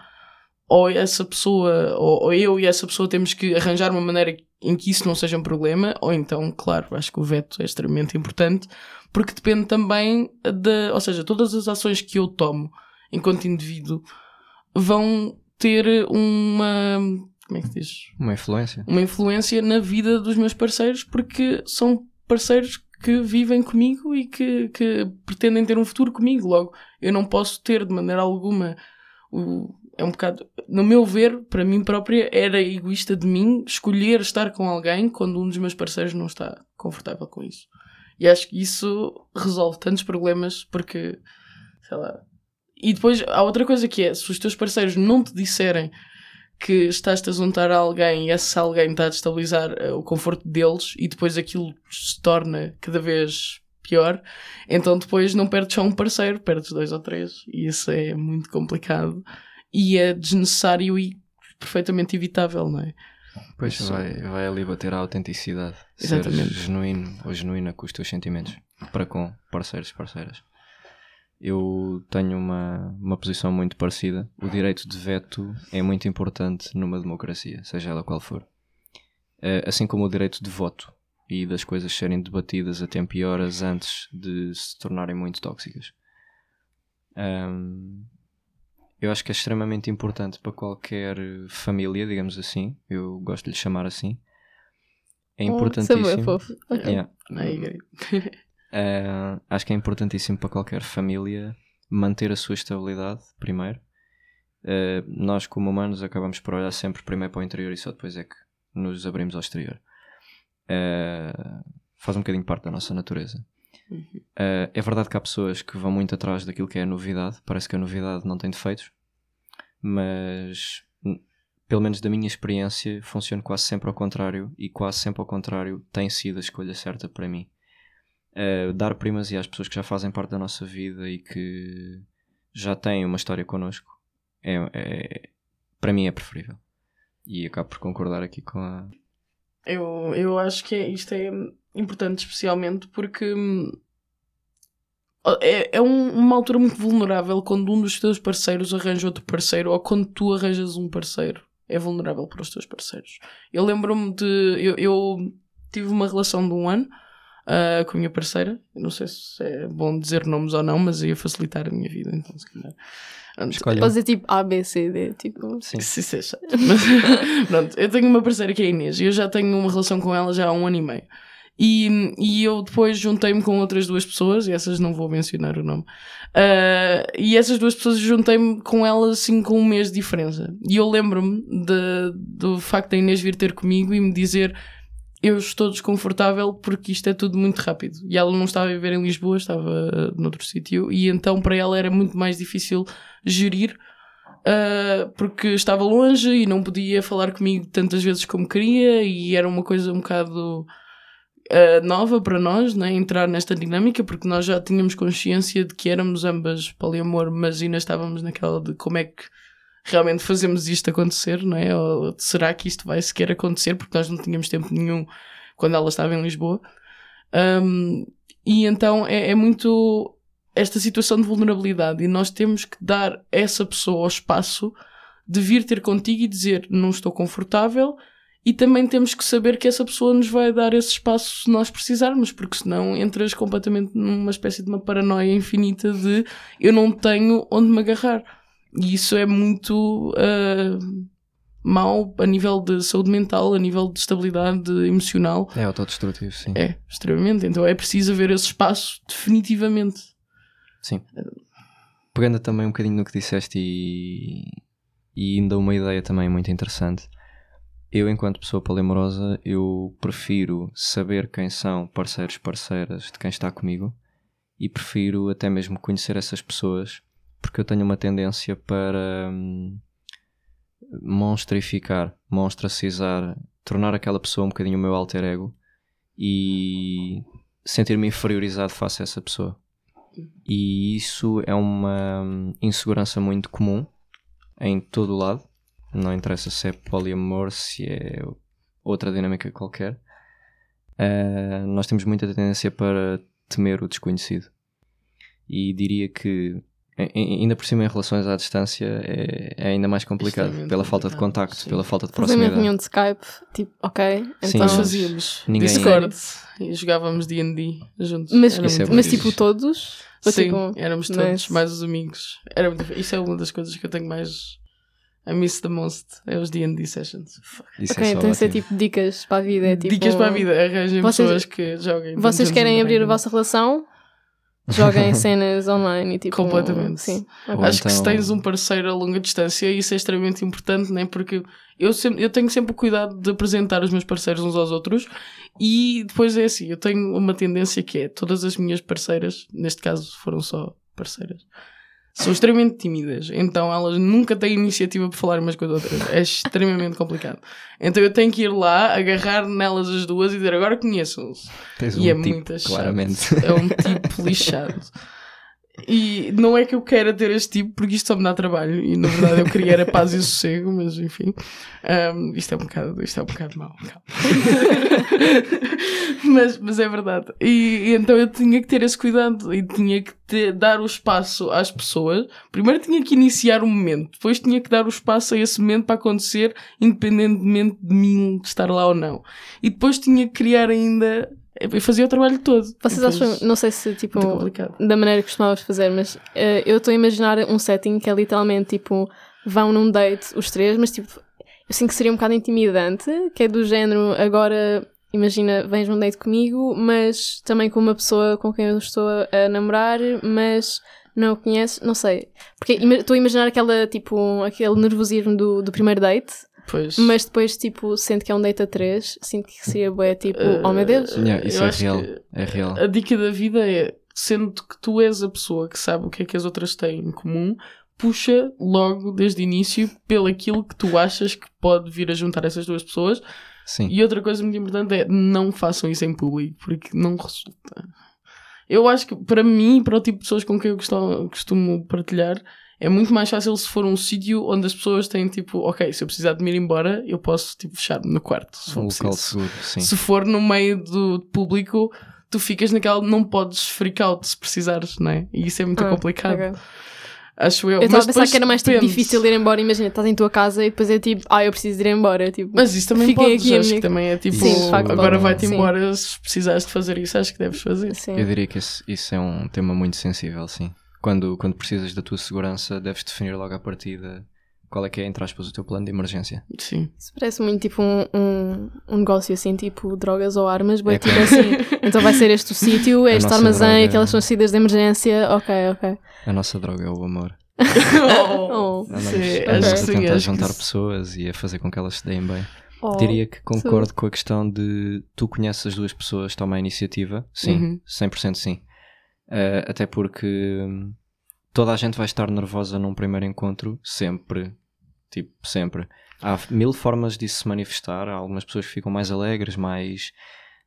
ou essa pessoa, ou, ou eu e essa pessoa temos que arranjar uma maneira em que isso não seja um problema, ou então, claro, acho que o veto é extremamente importante, porque depende também de, ou seja, todas as ações que eu tomo enquanto indivíduo vão ter uma. Como é que se diz? Uma influência. Uma influência na vida dos meus parceiros, porque são parceiros que vivem comigo e que, que pretendem ter um futuro comigo. Logo, eu não posso ter de maneira alguma. O, é um bocado. No meu ver, para mim própria, era egoísta de mim escolher estar com alguém quando um dos meus parceiros não está confortável com isso. E acho que isso resolve tantos problemas porque, sei lá, e depois há outra coisa que é: se os teus parceiros não te disserem que estás-te a juntar a alguém e esse alguém está a destabilizar eh, o conforto deles e depois aquilo se torna cada vez pior, então depois não perdes só um parceiro, perdes dois ou três. E isso é muito complicado e é desnecessário e perfeitamente evitável, não é? Pois Isso- vai, vai ali bater a autenticidade. Exatamente. Ser genuíno ou genuína com os teus sentimentos para com parceiros e parceiras. Eu tenho uma, uma posição muito parecida. O direito de veto é muito importante numa democracia, seja ela qual for. Eh, Assim como o direito de voto e das coisas serem debatidas a tempo e horas antes de se tornarem muito tóxicas. Ahm, eu acho que é extremamente importante para qualquer família, digamos assim. Eu gosto de lhe chamar assim. É é importantíssimo. bué fofo. Ok. Yeah. Uh, acho que é importantíssimo para qualquer família manter a sua estabilidade primeiro. Uh, nós, como humanos, acabamos por olhar sempre primeiro para o interior e só depois é que nos abrimos ao exterior. Uh, faz um bocadinho parte da nossa natureza. Uh, é verdade que há pessoas que vão muito atrás daquilo que é a novidade. Parece que a novidade não tem defeitos, mas pelo menos da minha experiência, funciona quase sempre ao contrário e quase sempre ao contrário tem sido a escolha certa para mim. Uh, dar primazia às pessoas que já fazem parte da nossa vida e que já têm uma história connosco é, é- para mim é preferível. E acabo por concordar aqui com a. Eu, eu acho que é- isto é importante, especialmente porque hum, é, é um- uma altura muito vulnerável quando um dos teus parceiros arranja outro parceiro ou quando tu arranjas um parceiro. É vulnerável para os teus parceiros. Eu lembro-me de. Eu, eu tive uma relação de um ano ah, com a minha parceira. Não sei se é bom dizer nomes ou não, mas ia facilitar a minha vida, então se calhar. Escolha. Pode dizer tipo A, B, C, D. Tipo. Sim. é chato. Mas, pronto, eu tenho uma parceira que é a Inês e eu já tenho uma relação com ela já há um ano e meio. E, e eu depois juntei-me com outras duas pessoas, e essas não vou mencionar o nome. Ah, e essas duas pessoas juntei-me com elas assim com um mês de diferença. E eu lembro-me do facto da Inês vir ter comigo e me dizer: Eu estou desconfortável porque isto é tudo muito rápido. E ela não estava a viver em Lisboa, estava noutro sítio, e então para ela era muito mais difícil gerir Uh, porque estava longe e não podia falar comigo tantas vezes como queria e era uma coisa um bocado uh, nova para nós, né? entrar nesta dinâmica, porque nós já tínhamos consciência de que éramos ambas poliamor, mas ainda estávamos naquela de como é que realmente fazemos isto acontecer, não é? Ou será que isto vai sequer acontecer? Porque nós não tínhamos tempo nenhum quando ela estava em Lisboa. Um, e então é, é muito esta situação de vulnerabilidade e nós temos que dar essa pessoa o espaço de vir ter contigo e dizer não estou confortável e também temos que saber que essa pessoa nos vai dar esse espaço se nós precisarmos, porque senão entras completamente numa espécie de uma paranoia infinita de eu não tenho onde me agarrar. E isso é muito ah, mau a nível de saúde mental, a nível de estabilidade emocional. É autodestrutivo, sim. É, extremamente. Então é preciso haver esse espaço definitivamente. Sim. Pegando também um bocadinho no que disseste e, e ainda uma ideia também muito interessante. Eu, enquanto pessoa polimorosa, eu prefiro saber quem são parceiros, parceiras de quem está comigo e prefiro até mesmo conhecer essas pessoas porque eu tenho uma tendência para hum, monstrificar, monstracizar, tornar aquela pessoa um bocadinho o meu alter ego e sentir-me inferiorizado face a essa pessoa. E isso é uma hum, insegurança muito comum em todo o lado. Não interessa se é poliamor, se é outra dinâmica qualquer. Ah, nós temos muita tendência para temer o desconhecido. E diria que, ainda por cima, em relações à distância, é, é ainda mais complicado. Pela falta de complicado, contacto, sim. pela falta de proximidade. reunião de Skype. Tipo, ok. Sim, Então. Mas fazíamos ninguém- Discord e jogávamos D&D juntos. Mas, é mas tipo todos? Sim, tipo, éramos todos, nice. mais os amigos. Era muito... Isso é uma das coisas que eu tenho mais... I miss the most. É os D&D sessions. Fuck. Isso ok, é então isso é tipo dicas para a vida. É, tipo, Dicas para a vida. Arranjem Vocês- pessoas que joguem. Vocês querem abrir a vossa relação? Joguem cenas online e tipo. Completamente. Sim. Ou ok. Acho que se então- tens um parceiro a longa distância, isso é extremamente importante, né? Porque eu, sempre, eu tenho sempre o cuidado de apresentar os meus parceiros uns aos outros e depois é assim, eu tenho uma tendência que é todas as minhas parceiras, neste caso foram só parceiras, são extremamente tímidas, então elas nunca têm iniciativa para falar umas com as outras. É extremamente complicado. Então eu tenho que ir lá, agarrar nelas as duas e dizer agora conheçam-se. E é um tipo, muito chato. claramente. É um tipo lixado. E não é que eu queira ter este tipo, porque isto só me dá trabalho. E na verdade eu queria era paz e sossego, mas enfim. Ahm, isto, é um bocado, isto é um bocado mau. mas, mas é verdade. E, e então eu tinha que ter esse cuidado e tinha que ter- dar o espaço às pessoas. Primeiro tinha que iniciar o momento, depois tinha que dar o espaço a esse momento para acontecer, independentemente de mim estar lá ou não. E depois tinha que criar ainda. Eu fazia o trabalho todo. Vocês acham, não sei se tipo, da maneira que costumavas fazer, mas eh, eu estou a imaginar um setting que é literalmente tipo, vão num date os três, mas tipo, eu sinto que seria um bocado intimidante, que é do género, agora imagina, vens num date comigo, mas também com uma pessoa com quem eu estou a namorar, mas não conheces, não sei. Porque estou a imaginar aquela, tipo, aquele nervosismo do, do primeiro date, Pois. mas depois, tipo, sinto que é um date a três, sinto que seria bué, tipo, oh meu Deus. Yeah, isso Eu é real. É real. A dica da vida é, sendo que tu és a pessoa que sabe o que é que as outras têm em comum, puxa logo desde o início pelo aquilo que tu achas que pode vir a juntar essas duas pessoas. Sim. E outra coisa muito importante é não façam isso em público, porque não resulta. Eu acho que para mim e para o tipo de pessoas com quem eu costumo, costumo partilhar, é muito mais fácil se for um sítio onde as pessoas têm tipo, ok, se eu precisar de me ir embora, eu posso tipo fechar-me no quarto. Se for Um preciso. seguro, sim. Se for no meio do público, tu ficas naquela, não podes freak out se precisares, não é? E isso é muito Ah, complicado. ok. Acho eu. Eu estava Mas a pensar que era mais tipo, difícil ir embora. Imagina, estás em tua casa e depois é tipo, ah, eu preciso ir embora. Tipo, Mas isso também podes, aqui, acho que também é tipo, Sim, facto, agora pode. vai-te Sim. embora, se precisares de fazer isso, acho que deves fazer. sim. Eu diria que isso, isso é um tema muito sensível, sim. Quando, quando precisas da tua segurança, deves definir logo à partida qual é que é, entre aspas, o teu plano de emergência. Sim. Isso parece muito tipo um, um, um negócio assim, tipo drogas ou armas. Bué, É tipo claro. assim, então vai ser este o sítio, é este armazém, droga. aquelas são as saídas de emergência. Ok, ok. A nossa droga é o amor. Oh. Andamos, Sim, a que sim, tentar acho que juntar isso- pessoas e a fazer com que elas se deem bem. Oh. Diria que concordo com a questão de tu conheces as duas pessoas, toma a iniciativa. Sim, Uhum. 100% sim. Eh, até porque hum, toda a gente vai estar nervosa num primeiro encontro, sempre. Tipo, sempre. Há mil formas disso se manifestar. Há algumas pessoas que ficam mais alegres, mais.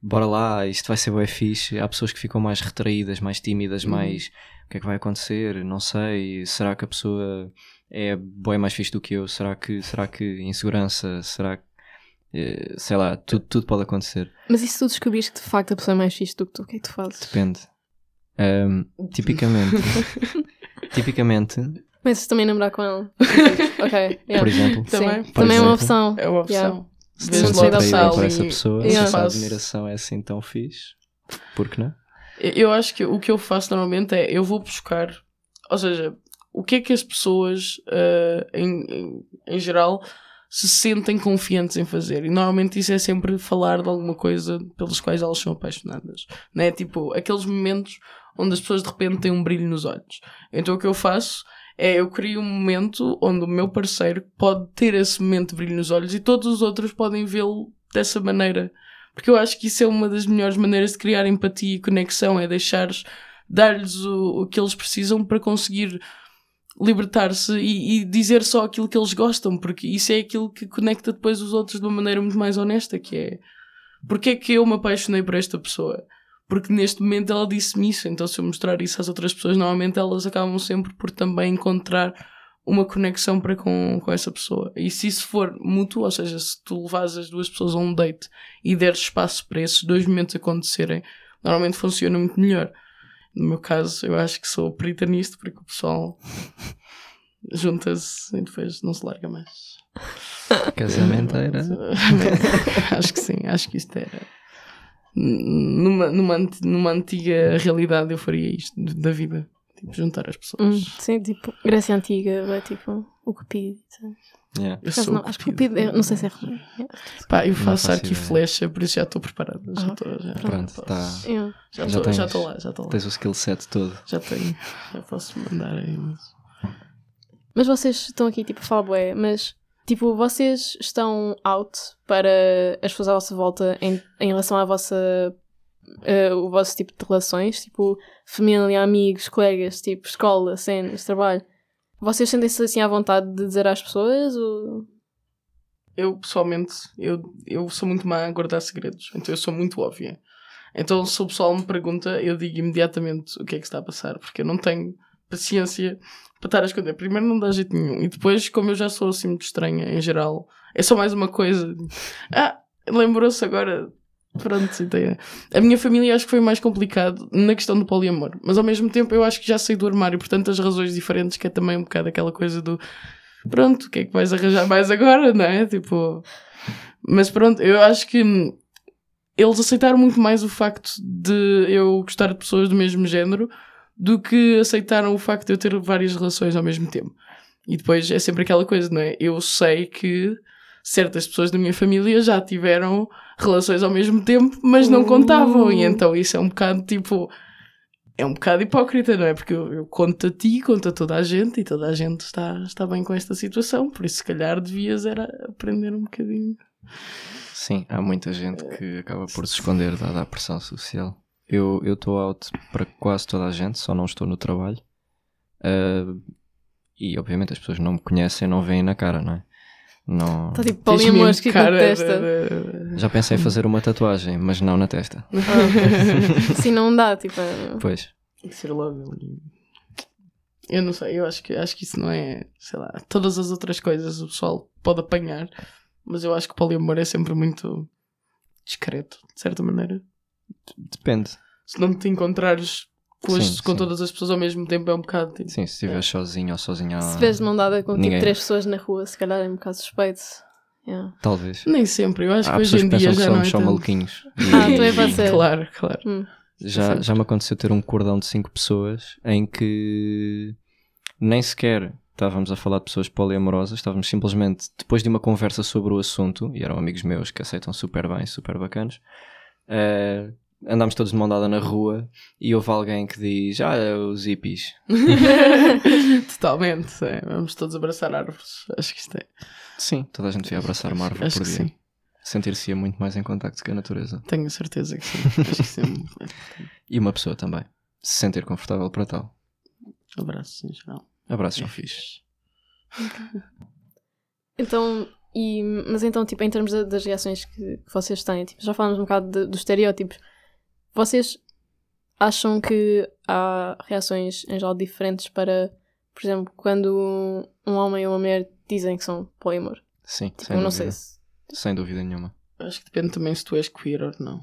Bora lá, isto vai ser bem fixe. Há pessoas que ficam mais retraídas, mais tímidas, Uhum. mais. O que é que vai acontecer? Não sei. Será que a pessoa é bem mais fixe do que eu? Será que, será que insegurança? Será que. eh, Sei lá, tudo, tudo pode acontecer. Mas e se tu descobrires que de facto a pessoa é mais fixe do que tu, o que é que tu fazes? Depende. Ahm, tipicamente. tipicamente, Começas também a namorar com ela. ok, yeah. por exemplo, Também. Sim. Por Também é uma exemplo, opção. É uma opção. Yeah. se te sentes se atraída por essa pessoa, se Yeah. essa espaço. admiração é assim tão fixe, por que não? Eu acho que o que eu faço normalmente é eu vou buscar, ou seja, o que é que as pessoas ah, em, em, em geral se sentem confiantes em fazer. E normalmente isso é sempre falar de alguma coisa pelas quais elas são apaixonadas. Né? Tipo, aqueles momentos onde as pessoas de repente têm um brilho nos olhos. Então o que eu faço é eu crio um momento onde o meu parceiro pode ter esse momento de brilho nos olhos e todos os outros podem vê-lo dessa maneira. Porque eu acho que isso é uma das melhores maneiras de criar empatia e conexão, é deixares, dar-lhes o, o que eles precisam para conseguir libertar-se e, e dizer só aquilo que eles gostam, porque isso é aquilo que conecta depois os outros de uma maneira muito mais honesta, que é porque é que eu me apaixonei por esta pessoa? Porque neste momento ela disse-me isso, então se eu mostrar isso às outras pessoas, normalmente elas acabam sempre por também encontrar uma conexão para com, com essa pessoa. E se isso for mútuo, ou seja, se tu levares as duas pessoas a um date e deres espaço para esses dois momentos acontecerem, normalmente funciona muito melhor. No meu caso, eu acho que sou perita nisto, porque o pessoal junta-se e depois não se larga mais. Casamento era. acho que sim, acho que isto era. Numa, numa, numa antiga realidade eu faria isto da vida. Tipo, juntar as pessoas. Hum, sim, tipo, Grécia Antiga, é tipo o Cupido. Yeah. Eu sou não, acho que Cupido, é- não sei se é romano. Yeah. Pá, eu faço arco e flecha, por isso já estou preparado. Já Ah, estou já, Pronto, posso- tá. Yeah. Já Já estou tens- já estou lá, já estou lá. Tens o skill set todo. Já tenho. Já posso mandar aí. mas- Mas vocês estão aqui, tipo, a falar bué, mas, tipo, vocês estão out para as pessoas à vossa volta em, em relação à vossa eh, o vosso tipo de relações, tipo família, amigos, colegas, tipo escola, cenas, trabalho. Vocês sentem-se assim à vontade de dizer às pessoas? Ou... Eu, pessoalmente, eu, eu sou muito má a guardar segredos. Então eu sou muito óbvia. Então se o pessoal me pergunta, eu digo imediatamente o que é que está a passar. Porque eu não tenho paciência para estar a esconder. Primeiro não dá jeito nenhum. E depois, como eu já sou assim muito estranha em geral, é só mais uma coisa. Ah, lembrou-se agora. Pronto, ideia. A minha família acho que foi mais complicado na questão do poliamor. Mas ao mesmo tempo eu acho que já saí do armário por tantas razões diferentes que é também um bocado aquela coisa do pronto, o que é que vais arranjar mais agora, não é? Tipo. Mas pronto, eu acho que eles aceitaram muito mais o facto de eu gostar de pessoas do mesmo género do que aceitaram o facto de eu ter várias relações ao mesmo tempo. E depois é sempre aquela coisa, não é? Eu sei que certas pessoas da minha família já tiveram relações ao mesmo tempo, mas não contavam. E então isso é um bocado tipo. É um bocado hipócrita, não é? Porque eu, eu conto a ti, conto a toda a gente e toda a gente está, está bem com esta situação. Por isso, se calhar, devias era aprender um bocadinho. Sim, há muita gente que acaba por se esconder dada a pressão social. Eu estou out para quase toda a gente, só não estou no trabalho. Ah, e obviamente as pessoas não me conhecem, não veem na cara, não é? Não... Está tipo mesmo escrito na cara testa. de- Já pensei em fazer uma tatuagem, mas não na testa. Assim não dá, tipo. é- Pois. Tem que ser logo. Eu não sei, eu acho que, acho que isso não é, sei lá, todas as outras coisas o pessoal pode apanhar, mas eu acho que o poliamor é sempre muito discreto, de certa maneira. Depende. Se não te encontrares com, as- Sim, com sim. todas as pessoas ao mesmo tempo, é um bocado. tipo, Sim, se estiveres sozinho ou sozinha. Se de mão dada com tipo três pessoas na rua, se calhar é um bocado suspeito. Yeah. Talvez. Nem sempre, eu acho Há que hoje em dia pensam que já não é somos só tanto. maluquinhos. Ah, E- também pode ser. Claro, claro. Hum. Já, já me aconteceu ter um cordão de cinco pessoas em que nem sequer estávamos a falar de pessoas poliamorosas, estávamos simplesmente, depois de uma conversa sobre o assunto, e eram amigos meus que aceitam super bem, super bacanas, eh, andámos todos de mão dada na rua e houve alguém que diz: Ah, é os hippies. Totalmente, é. vamos todos abraçar árvores. Acho que isto é. Sim, toda a gente ia abraçar uma árvore Acho por dia. Sentir-se muito mais em contacto com a natureza. Tenho certeza que sim. Acho que sim. E uma pessoa também. Se sentir confortável para tal. Abraços em geral. Abraços são fixe. Então, e, mas então, tipo, em termos das reações que, que vocês têm, tipo, já falamos um bocado de- dos estereótipos. Vocês acham que há reações em geral diferentes para, por exemplo, quando um homem ou uma mulher dizem que são poliamor? Sim, Tipo, sem eu não dúvida. sei se. Sem dúvida nenhuma. Acho que depende também se tu és queer ou não.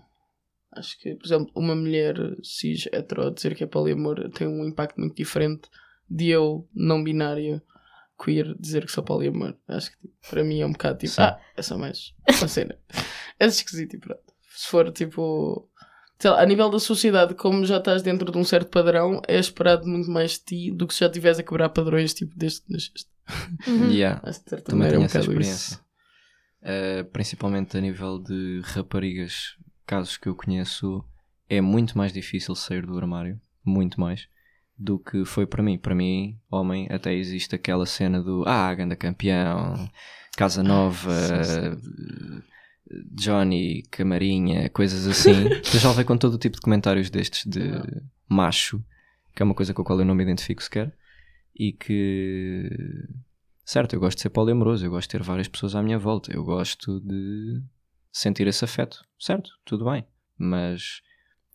Acho que, por exemplo, uma mulher cis hetero a dizer que é poliamor tem um impacto muito diferente de eu, não binário, queer, dizer que sou poliamor. Acho que tipo, para mim é um bocado tipo, Sim. ah, é só mais uma cena. é esquisito e pronto. Se for tipo, lá, a nível da sociedade, como já estás dentro de um certo padrão, é esperado muito mais de ti do que se já estivesse a quebrar padrões tipo desde que nasceste. Uhum. Yeah. Também é tenho um essa bocado experiência. Uh, principalmente a nível de raparigas, casos que eu conheço, é muito mais difícil sair do armário, muito mais, do que foi para mim. Para mim, homem, até existe aquela cena do Ah, ganda campeão, Casa Nova, Johnny, Camarinha, coisas assim. Já levei com todo o tipo de comentários destes de macho, que é uma coisa com a qual eu não me identifico sequer, e que Certo, eu gosto de ser poliamoroso, eu gosto de ter várias pessoas à minha volta, eu gosto de sentir esse afeto. Certo, tudo bem. Mas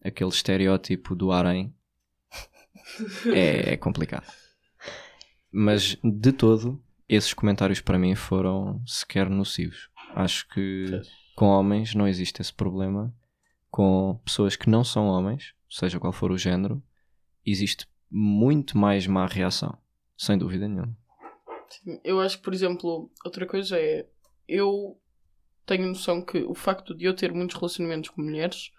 aquele estereótipo do harém é, é complicado. Mas de todo, esses comentários para mim foram sequer nocivos. Acho que com homens não existe esse problema. Com pessoas que não são homens, seja qual for o género, existe muito mais má reação. Sem dúvida nenhuma. Sim, Eu acho que, por exemplo, outra coisa é. Eu tenho noção que o facto de eu ter muitos relacionamentos com mulheres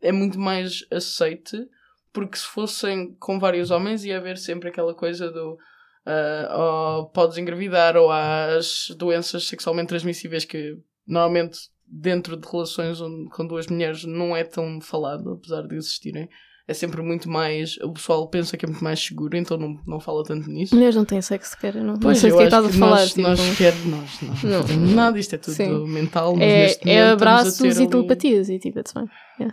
é muito mais aceite, porque se fossem com vários homens ia haver sempre aquela coisa do. ah, ou podes engravidar, ou há as doenças sexualmente transmissíveis que normalmente dentro de relações onde, com duas mulheres não é tão falado, apesar de existirem. É é sempre muito mais. O pessoal pensa que é muito mais seguro, então não, não fala tanto nisso. Mulheres não têm sexo sequer, não, não Pois, sei eu do que é estás a falar. Nós, tipo, nós, quer, nós, nós não Não. fazemos nada, isto é tudo Sim. mental. É, é abraços e ali- telepatias e tipo, it's fine.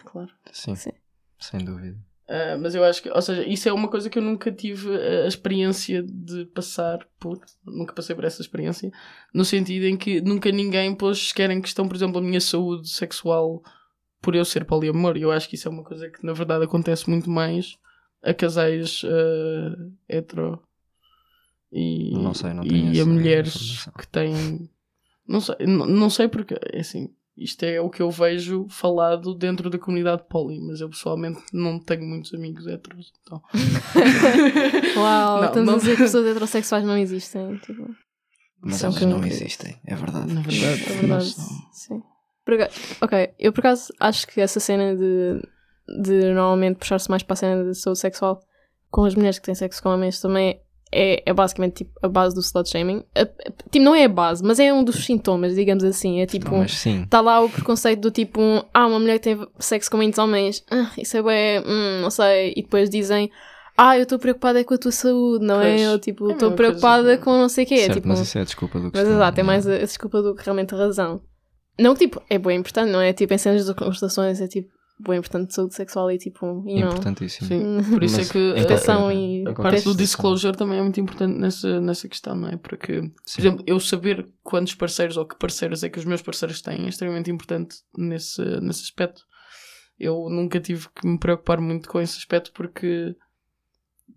Claro. Sim, Sim. sem dúvida. Ah, mas eu acho que, ou seja, isso é uma coisa que eu nunca tive a experiência de passar por, nunca passei por essa experiência, no sentido em que nunca ninguém pôs sequer em questão, por exemplo, a minha saúde sexual por eu ser poliamor. E eu acho que isso é uma coisa que na verdade acontece muito mais a casais ah, hetero e, Não sei, não e a mulheres que têm. Não sei, não, não sei porque, é assim, isto é o que eu vejo falado dentro da comunidade poli, mas eu pessoalmente não tenho muitos amigos heteros. Então. Uau, Não, estamos não- a dizer que pessoas heterossexuais não existem. Tipo, Mas São elas que- não existem, é verdade. Na verdade, é verdade. Sim. Ok, eu por acaso acho que essa cena de, de normalmente puxar-se mais para a cena de saúde sexual com as mulheres que têm sexo com homens também é, é basicamente tipo, a base do slut shaming. A- a- tipo, não é a base, mas é um dos sintomas, digamos assim. É tipo. Mas sim, Está lá o preconceito do tipo, ah, uma mulher que teve sexo com muitos homens, ah, isso é bué, hum, não sei, e depois dizem, ah, eu estou preocupada é com a tua saúde, não Pois, é? Ou tipo, é estou coisa, preocupada é? com não sei o quê. certo, tipo, mas isso é a desculpa do que mas exato, é mais é. a, a desculpa do que realmente a razão. Não que tipo, é bem importante, não é? Tipo, em cenas de conversações é tipo, bem importante saúde sexual e tipo, e não. Importantíssimo. Sim, por isso Mas é que qualquer- e a parte do disclosure também é muito importante nessa, nessa questão, não é? Porque, por Sim. exemplo, eu saber quantos parceiros ou que parceiros é que os meus parceiros têm é extremamente importante nesse, nesse aspecto. Eu nunca tive que me preocupar muito com esse aspecto porque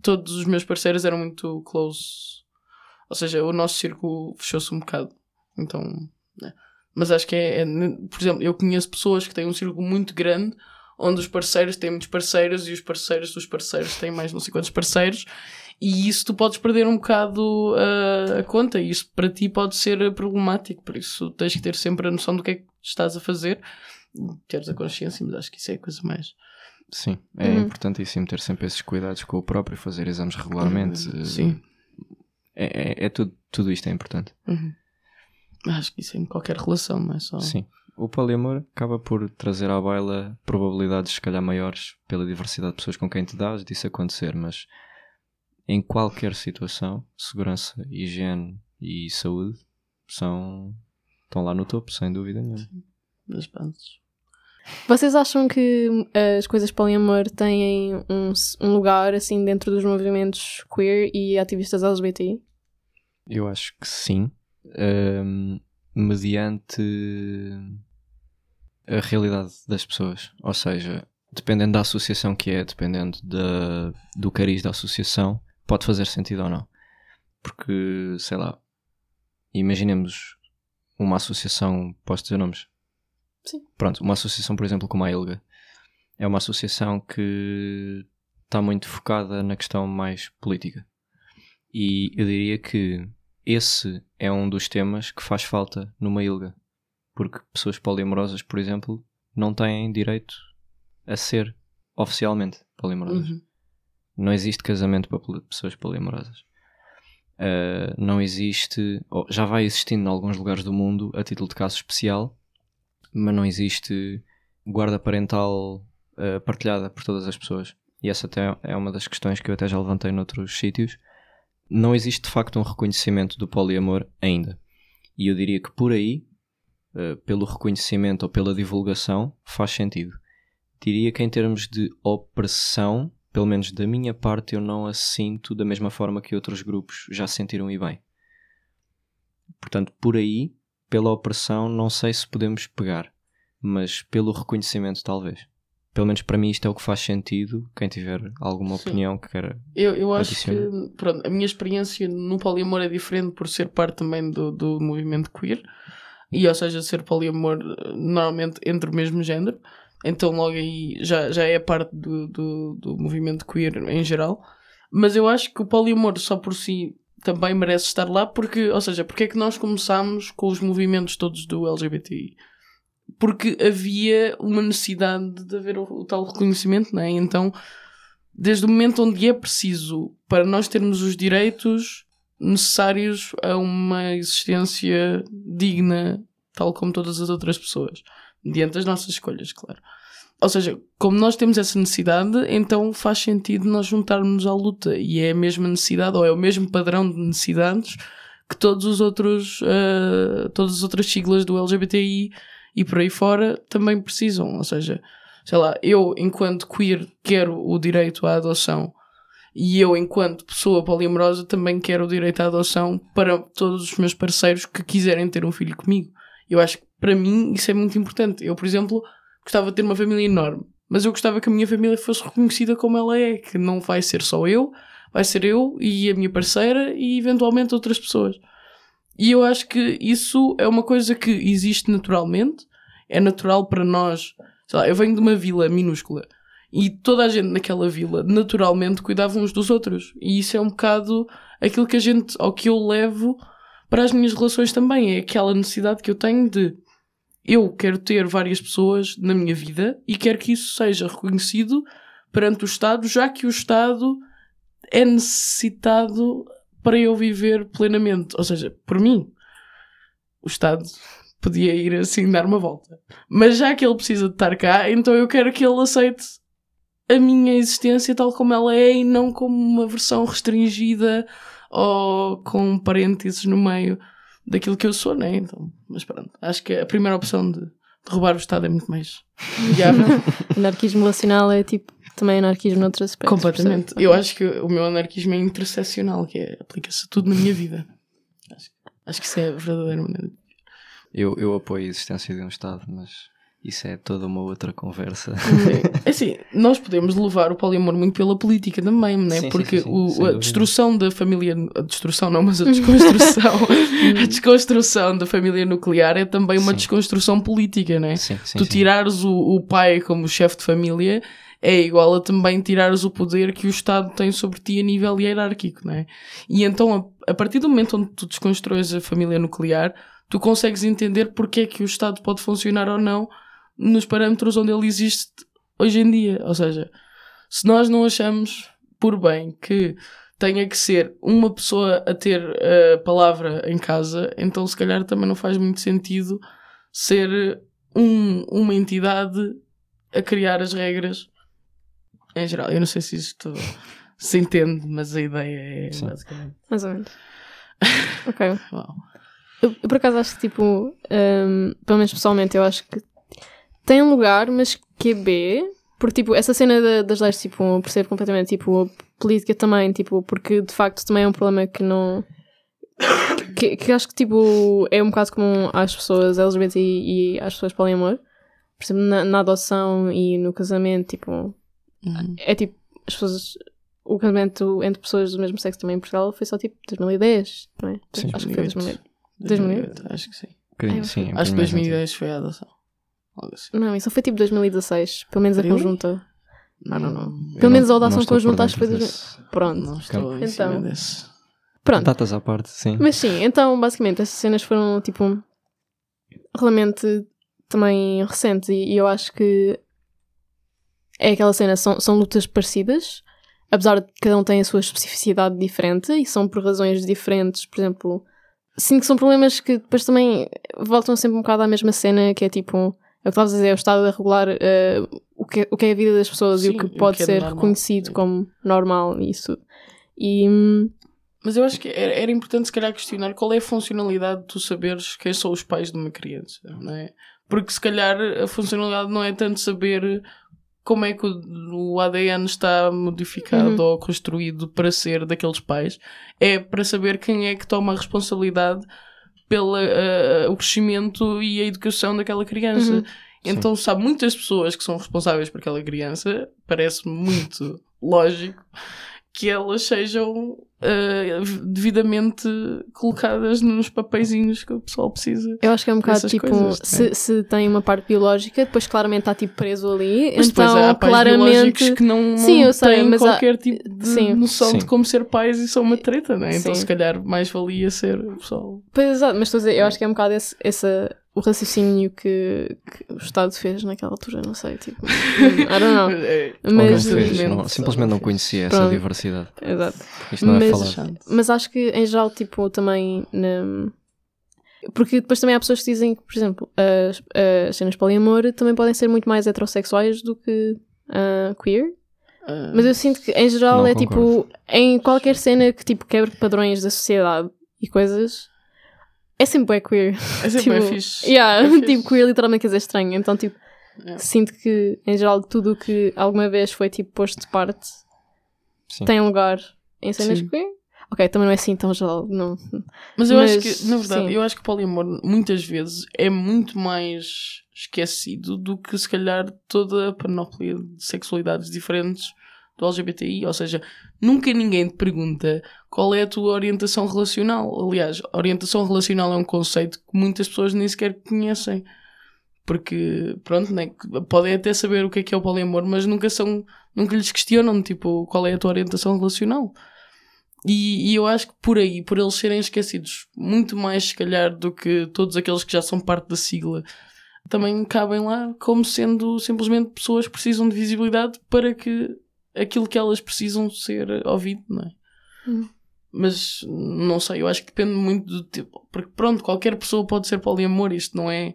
todos os meus parceiros eram muito close. Ou seja, o nosso círculo fechou-se um bocado. Então, né? Mas acho que é, é- Por exemplo, eu conheço pessoas que têm um círculo muito grande onde os parceiros têm muitos parceiros e os parceiros dos parceiros têm mais não sei quantos parceiros e isso tu podes perder um bocado ah, a conta e isso para ti pode ser problemático, por isso tens que ter sempre a noção do que é que estás a fazer teres a consciência, mas acho que isso é a coisa mais Sim, é Uhum. importantíssimo ter sempre esses cuidados com o próprio, fazer exames regularmente. Uhum, eh, sim. É, é, é tudo, tudo isto é importante. Uhum. Acho que isso é em qualquer relação, não é só Sim. O poliamor acaba por trazer à baila probabilidades, se calhar, maiores pela diversidade de pessoas com quem te dás disso acontecer, mas em qualquer situação, segurança, higiene e saúde são, estão lá no topo, sem dúvida nenhuma. das bases. Vocês acham que uh, as coisas poliamor têm um, um lugar assim dentro dos movimentos queer e ativistas LGBTI? Eu acho que sim, hum, mediante a realidade das pessoas. Ou seja, dependendo da associação que é, dependendo da, do cariz da associação, pode fazer sentido ou não. Porque, sei lá, imaginemos uma associação, posso dizer nomes? Sim. Pronto, uma associação, por exemplo, como a ILGA. É uma associação que está muito focada na questão mais política. E eu diria que esse é um dos temas que faz falta numa ILGA. Porque pessoas poliamorosas, por exemplo, não têm direito a ser oficialmente poliamorosas. Uhum. Não existe casamento para pessoas poliamorosas. Uh, não existe, ou já vai existindo em alguns lugares do mundo a título de caso especial, mas não existe guarda parental uh, partilhada por todas as pessoas. E essa até é uma das questões que eu até já levantei noutros sítios. Não existe de facto um reconhecimento do poliamor ainda. E eu diria que por aí, uh, pelo reconhecimento ou pela divulgação, faz sentido. Diria que em termos de opressão, pelo menos da minha parte, eu não a sinto da mesma forma que outros grupos já sentiram e bem. Portanto, por aí, pela opressão, não sei se podemos pegar, mas pelo reconhecimento, talvez. Pelo menos para mim, isto é o que faz sentido. Quem tiver alguma Sim. opinião que queira. Eu, eu acho Adiciona. que pronto, a minha experiência no poliamor é diferente por ser parte também do, do movimento queer e ou seja ser poliamor eh, normalmente entre o mesmo género então logo aí já, já é parte do, do, do movimento queer em geral mas eu acho que o poliamor só por si também merece estar lá porque, ou seja, porque é que nós começámos com os movimentos todos do LGBTI porque havia uma necessidade de haver o, o tal reconhecimento, não é? Então, desde o momento onde é preciso para nós termos os direitos necessários a uma existência digna, tal como todas as outras pessoas, mediante as nossas escolhas, claro. ou seja, como nós temos essa necessidade, então faz sentido nós juntarmos à luta. E é a mesma necessidade, ou é o mesmo padrão de necessidades que todos os outros, uh, todas as outras siglas do LGBTI e por aí fora também precisam. Ou seja, sei lá, eu, enquanto queer, quero o direito à adoção. E eu, enquanto pessoa poliamorosa, também quero o direito à adoção para todos os meus parceiros que quiserem ter um filho comigo. Eu acho que, para mim, isso é muito importante. Eu, por exemplo, gostava de ter uma família enorme, mas eu gostava que a minha família fosse reconhecida como ela é, que não vai ser só eu, vai ser eu e a minha parceira e eventualmente outras pessoas. E eu acho que isso é uma coisa que existe naturalmente, é natural para nós. Sei lá, eu venho de uma vila minúscula e toda a gente naquela vila naturalmente cuidava uns dos outros. E isso é um bocado aquilo que a gente, ou que eu levo para as minhas relações também. É aquela necessidade que eu tenho de eu quero ter várias pessoas na minha vida e quero que isso seja reconhecido perante o Estado, já que o Estado é necessitado para eu viver plenamente. Ou seja, por mim, o Estado podia ir assim dar uma volta. Mas já que ele precisa de estar cá, então eu quero que ele aceite a minha existência tal como ela é e não como uma versão restringida ou com parênteses no meio daquilo que eu sou, né? Então, mas pronto, acho que a primeira opção de derrubar o Estado é muito mais. Anarquismo relacional é tipo também anarquismo noutros aspectos. Completamente. percebe? Eu acho que o meu anarquismo é interseccional, que é aplica-se a tudo na minha vida. Acho, acho que isso é a verdadeira maneira. Eu, eu apoio a existência de um Estado, mas isso é toda uma outra conversa. É assim, nós podemos levar o poliamor muito pela política também, né? Sim, sim, Porque sim, sim, o- a dúvida. destruição da família. A destrução não, mas a desconstrução. a desconstrução da família nuclear é também uma Sim. desconstrução política, né? sim, sim, tu sim. tirares o, o pai como chefe de família é igual a também tirares o poder que o Estado tem sobre ti a nível hierárquico, não é? E então, a, a partir do momento onde tu desconstróis a família nuclear, tu consegues entender porque é que o Estado pode funcionar ou não nos parâmetros onde ele existe hoje em dia. Ou seja, se nós não achamos por bem que tenha que ser uma pessoa a ter a palavra em casa, então se calhar também não faz muito sentido ser um- uma entidade a criar as regras em geral. Eu não sei se isto se entende, mas a ideia é Sim. basicamente. Mais ou menos. ok. Uau. Eu, eu por acaso acho que, tipo, hum, pelo menos pessoalmente, eu acho que tem um lugar, mas que é B, porque, tipo, essa cena da- das leis, tipo, eu percebo completamente, tipo, a política também, tipo, porque de facto também é um problema que não. que, que acho que, tipo, é um bocado comum às pessoas LGBT e às pessoas poliamor. Por exemplo, na, na adoção e no casamento, tipo, Uhum. é tipo, as pessoas. O casamento entre pessoas do mesmo sexo também em Portugal foi só tipo 2010, não é? Sim. Acho que foi 2010. 2008? Acho que sim. Acho que bocadinho mais antigo. 2010 foi a adoção. Assim. Não, isso só foi tipo 2016. Pelo menos a Really? conjunta. Não, não, não. Eu Pelo menos a não- audação conjunta acho que foi dentro 2000. desse- Pronto. Não estou em Então. Pronto. Datas à parte, sim. Mas sim, então basicamente essas cenas foram tipo realmente também recentes e, e eu acho que é aquela cena, são, são lutas parecidas, apesar de cada um tem a sua especificidade diferente e são por razões diferentes, por exemplo, sinto que são problemas que depois também voltam sempre um bocado à mesma cena, que é tipo, é o que estavas a dizer, é o Estado a regular eh, o, que, o que é a vida das pessoas e Sim, o que o que pode é ser normal, reconhecido sim. como normal e isso. E Mas eu acho que era, era importante, se calhar, questionar qual é a funcionalidade de tu saberes quem são os pais de uma criança, não é? Porque, se calhar, a funcionalidade não é tanto saber como é que o, o ADN está modificado Uhum. ou construído para ser daqueles pais, é para saber quem é que toma a responsabilidade pelo o crescimento e a educação daquela criança. Uhum. Então, sabe, muitas pessoas que são responsáveis por aquela criança, parece-me muito lógico que elas sejam ah, devidamente colocadas nos papeizinhos que o pessoal precisa. Eu acho que é um bocado tipo, coisas, se, né? se tem uma parte biológica, depois claramente está tipo preso ali, Mas depois então há pais claramente. que não, Sim, eu sei, têm mas há- qualquer tipo de Sim. noção de Sim. como ser pais e são uma treta, né? Então, Sim. se calhar, mais valia ser o pessoal. Pois, exato, mas estou a dizer, eu acho que é um bocado esse, esse o raciocínio que, que o Estado fez naquela altura, não sei, tipo. I don't know. É, não Mas, fez, não- simplesmente não conhecia essa Pronto. diversidade. exato. Isto não é Mas- falado. chance. Mas acho que em geral, tipo, também na- Porque depois também há pessoas que dizem que, por exemplo, as, as cenas poliamor também podem ser muito mais heterossexuais do que ah, queer. Ah, Mas eu sinto que, em geral, é concordo. tipo, em qualquer cena que tipo quebre padrões da sociedade e coisas, é sempre é queer. é sempre tipo, é fixe. Yeah, É fixe. tipo, queer literalmente quer dizer estranho. Então, tipo, Yeah. sinto que, em geral, tudo o que alguma vez foi tipo posto de parte Sim. tem lugar em cenas Sim. queer. Ok, também não é assim tão geral, não. Mas eu acho Mas, que, na verdade, sim. eu acho que o poliamor muitas vezes é muito mais esquecido do que se calhar toda a panóplia de sexualidades diferentes do LGBTI. Ou seja, nunca ninguém te pergunta qual é a tua orientação relacional. Aliás, orientação relacional é um conceito que muitas pessoas nem sequer conhecem. Porque, pronto, né, podem até saber o que é que é o poliamor, mas nunca são, nunca lhes questionam, tipo, qual é a tua orientação relacional. E, e eu acho que por aí, por eles serem esquecidos muito mais, se calhar, do que todos aqueles que já são parte da sigla, também cabem lá como sendo simplesmente pessoas que precisam de visibilidade para que aquilo que elas precisam ser ouvido, não é? Hum. Mas não sei, eu acho que depende muito do tipo. Porque pronto, qualquer pessoa pode ser poliamor, isto não é.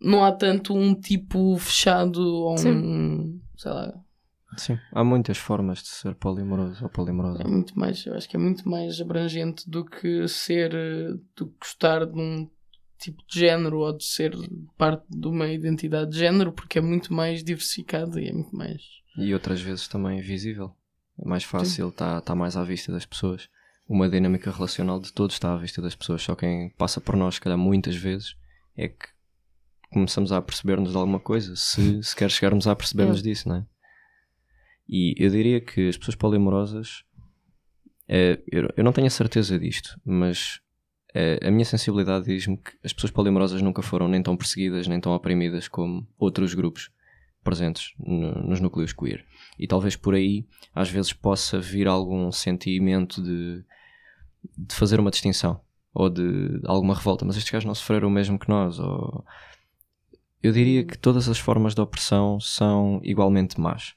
Não há tanto um tipo fechado ou um. sei lá. Sim. Há muitas formas de ser polimoroso ou polimorosa. É muito mais, eu acho que é muito mais abrangente do que ser, do que gostar de um tipo de género ou de ser parte de uma identidade de género, porque é muito mais diversificado e é muito mais. E outras vezes também visível. É mais fácil, está tá mais à vista das pessoas. Uma dinâmica relacional de todos está à vista das pessoas. Só quem passa por nós, se calhar, muitas vezes, é que começamos a perceber-nos de alguma coisa, se sequer chegarmos a perceber-nos disso, não é? E eu diria que as pessoas polimorosas, eh, eu, eu não tenho a certeza disto, mas eh, a minha sensibilidade diz-me que as pessoas polimorosas nunca foram nem tão perseguidas, nem tão oprimidas como outros grupos presentes no- nos núcleos queer. E talvez por aí, às vezes, possa vir algum sentimento de, de fazer uma distinção ou de alguma revolta. Mas estes gajos não sofreram o mesmo que nós. Ou... Eu diria que todas as formas de opressão são igualmente más.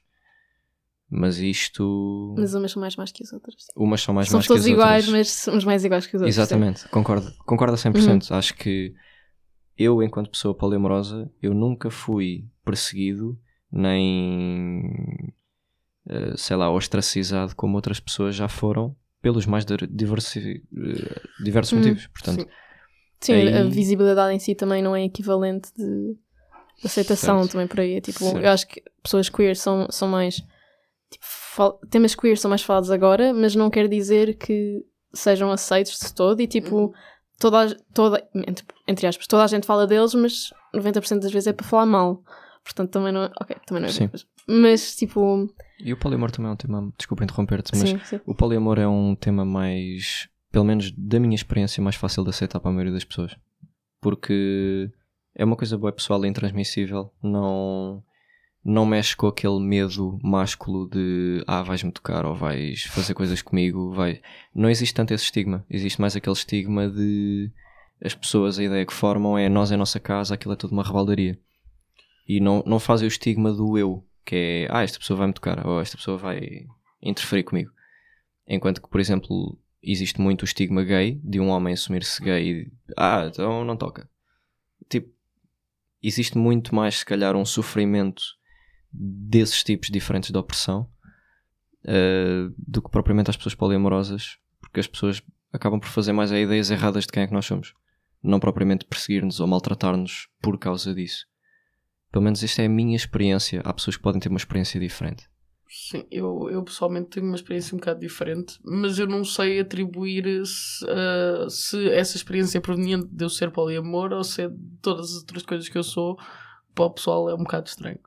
Mas isto. Mas umas são mais más que as outras. Umas são mais Somos más que as todos iguais, outras. mas somos mais iguais que os outros. sim. Exatamente, concordo, concordo a 100%. Acho que eu, enquanto pessoa poliamorosa, eu nunca fui perseguido nem, eh, sei lá, ostracizado como outras pessoas já foram pelos mais diversi- eh, diversos Hum, motivos. Portanto, Sim, Aí- a visibilidade em si também não é equivalente de aceitação Certo. também por aí. É tipo, Certo. eu acho que pessoas queer são, são mais. Tipo, fal- temas queer são mais falados agora, mas não quer dizer que sejam aceitos de todo e tipo. Toda, a- toda, entre, entre aspas, toda a gente fala deles, mas 90% das vezes é para falar mal. Portanto, também não é. Ok, também não é. Sim. Mas, mas, tipo. e o poliamor também é um tema, desculpa interromper-te, mas Sim, sim. o poliamor é um tema mais, pelo menos da minha experiência, mais fácil de aceitar para a maioria das pessoas. Porque é uma coisa boa pessoal e intransmissível, não, não mexe com aquele medo másculo de ah, vais-me tocar ou vais fazer coisas comigo, vai. Não existe tanto esse estigma, existe mais aquele estigma de as pessoas, a ideia que formam é nós é a nossa casa, aquilo é tudo uma rebaldaria. E não, não fazem o estigma do eu, que é ah, esta pessoa vai-me tocar, ou esta pessoa vai interferir comigo. Enquanto que, por exemplo, existe muito o estigma gay de um homem assumir-se gay e ah, então não toca. Tipo, existe muito mais, se calhar, um sofrimento desses tipos diferentes de opressão eh, do que propriamente as pessoas poliamorosas, porque as pessoas acabam por fazer mais ideias erradas de quem é que nós somos, não propriamente perseguir-nos ou maltratar-nos por causa disso. Pelo menos esta é a minha experiência. Há pessoas que podem ter uma experiência diferente. Sim, eu, eu pessoalmente tenho uma experiência um bocado diferente, mas eu não sei atribuir se, ah, se essa experiência é proveniente de eu ser poliamor ou se é de todas as outras coisas que eu sou. Para o pessoal é um bocado estranho.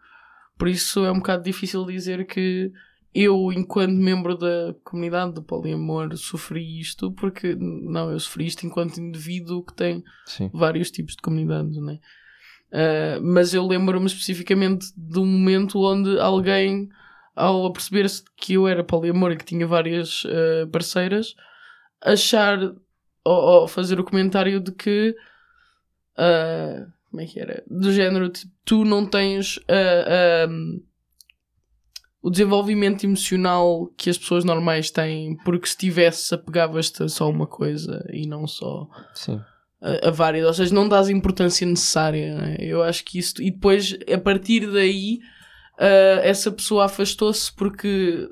Por isso é um bocado difícil dizer que eu, enquanto membro da comunidade do poliamor, sofri isto, porque não, eu sofri isto enquanto indivíduo que tem Sim. vários tipos de comunidades, né? Ah, mas eu lembro-me especificamente de um momento onde alguém, ao aperceber-se que eu era poliamor e que tinha várias ah, parceiras, achar ou, ou fazer o comentário de que ah, como é que era? Do género, tipo, tu não tens ah, ah, o desenvolvimento emocional que as pessoas normais têm, porque se tivesse apegavas-te a só uma coisa e não só Sim. a, a várias, ou seja, não dás a importância necessária. não é? Eu acho que isso. E depois, a partir daí, ah, essa pessoa afastou-se porque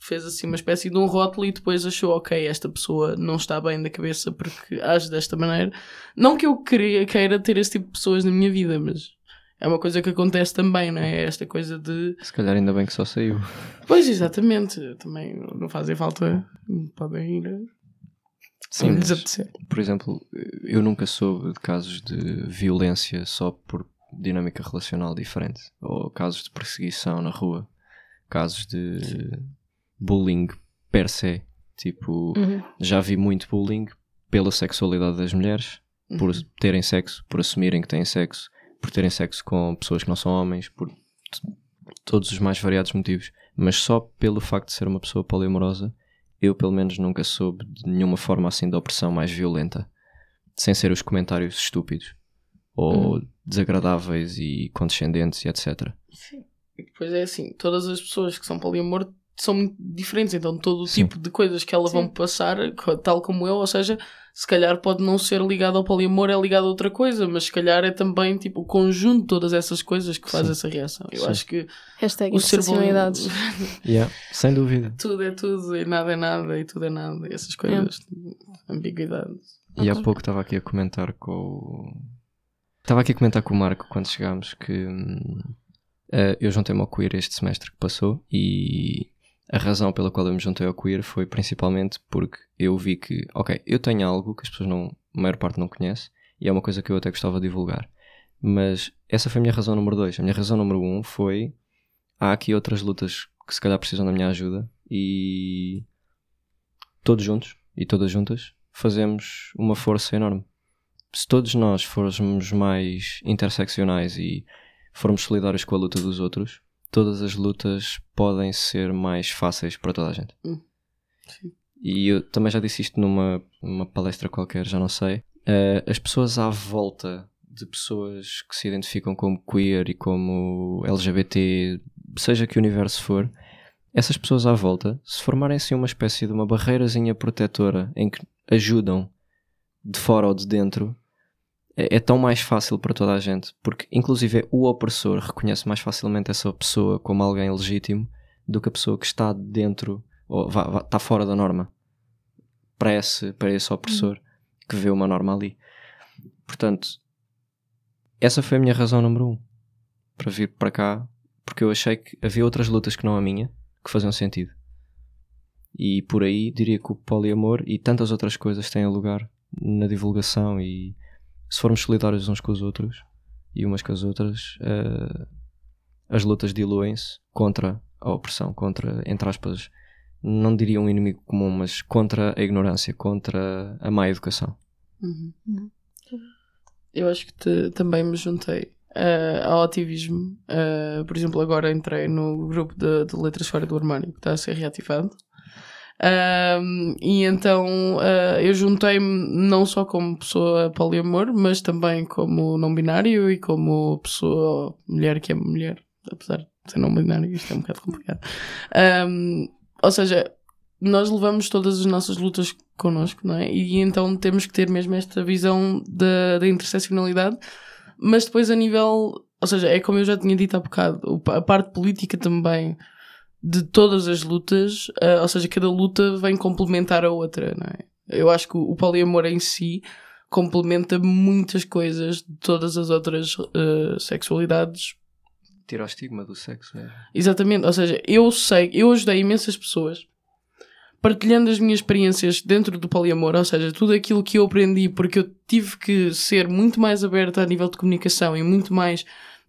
fez assim uma espécie de um rótulo e depois achou, ok, esta pessoa não está bem da cabeça porque age desta maneira. Não que eu queria, queira ter esse tipo de pessoas na minha vida, mas é uma coisa que acontece também, não é? Esta coisa de. Se calhar ainda bem que só saiu. Pois, exatamente. Também não fazem falta. Podem ir. Sim, onde lhes mas, apetecer. por exemplo, eu nunca soube de casos de violência só por dinâmica relacional diferente. Ou casos de perseguição na rua. Casos de bullying per se. Tipo, Uhum. já vi muito bullying pela sexualidade das mulheres, por Uhum. terem sexo, por assumirem que têm sexo, por terem sexo com pessoas que não são homens, por todos os mais variados motivos. Mas só pelo facto de ser uma pessoa poliamorosa, eu pelo menos nunca soube de nenhuma forma assim de opressão mais violenta, sem ser os comentários estúpidos ou desagradáveis e condescendentes e etc. Sim. E depois é assim, todas as pessoas que são poliamor são muito diferentes, então todo o Sim. tipo de coisas que elas Sim. vão passar, tal como eu, ou seja, se calhar pode não ser ligado ao poliamor, é ligado a outra coisa, mas se calhar é também tipo o conjunto de todas essas coisas que faz Sim. essa reação. Eu Sim. acho que Hashtag o ser interseccionalidades. Yeah, sem dúvida. tudo é tudo e nada é nada e tudo é nada, e essas coisas, ambiguidade. E há pouco estava aqui a comentar com o... Estava aqui a comentar com o Marco quando chegámos que hum, eh, eu juntei-me ao queer este semestre que passou e a razão pela qual eu me juntei ao queer foi principalmente porque eu vi que, ok, eu tenho algo que as pessoas não, a maior parte não conhece e é uma coisa que eu até gostava de divulgar. Mas essa foi a minha razão número dois. A minha razão número um foi há aqui outras lutas que se calhar precisam da minha ajuda e todos juntos e todas juntas fazemos uma força enorme. Se todos nós formos mais interseccionais e formos solidários com a luta dos outros, todas as lutas podem ser mais fáceis para toda a gente. Hum. Sim. E eu também já disse isto numa, numa palestra qualquer, já não sei. Eh, as pessoas à volta de pessoas que se identificam como queer e como LGBT, seja que universo for, essas pessoas à volta, se formarem assim uma espécie de uma barreirazinha protetora em que ajudam de fora ou de dentro, é, é tão mais fácil para toda a gente, porque inclusive o opressor reconhece mais facilmente essa pessoa como alguém legítimo do que a pessoa que está dentro ou vá- vá- está fora da norma para esse, para esse opressor que vê uma norma ali. Portanto, essa foi a minha razão número um para vir para cá, porque eu achei que havia outras lutas que não a minha que faziam sentido. E por aí diria que o poliamor e tantas outras coisas têm lugar na divulgação e se formos solidários uns com os outros e umas com as outras, eh, as lutas diluem-se contra a opressão, contra, entre aspas, não diria um inimigo comum, mas contra a ignorância, contra a má educação. Uhum. Uhum. Eu acho que te- também me juntei eh, ao ativismo. Eh, por exemplo, agora entrei no grupo de, de Letras Fora do Armário, que está a ser reativado. Ahm, e então eh, eu juntei-me não só como pessoa poliamor, mas também como não binário e como pessoa mulher que é mulher, apesar de ser não binário, isto é um bocado complicado. Ahm, ou seja, nós levamos todas as nossas lutas connosco, não é? E então temos que ter mesmo esta visão da, da interseccionalidade, mas depois a nível, ou seja, é como eu já tinha dito há bocado, a parte política também de todas as lutas, ah, ou seja, cada luta vem complementar a outra, não é? Eu acho que o, o poliamor em si complementa muitas coisas de todas as outras ah, sexualidades Tira o estigma do sexo mesmo. Exatamente, ou seja, eu sei, eu ajudei imensas pessoas partilhando as minhas experiências dentro do poliamor, ou seja, tudo aquilo que eu aprendi, porque eu tive que ser muito mais aberta a nível de comunicação e muito mais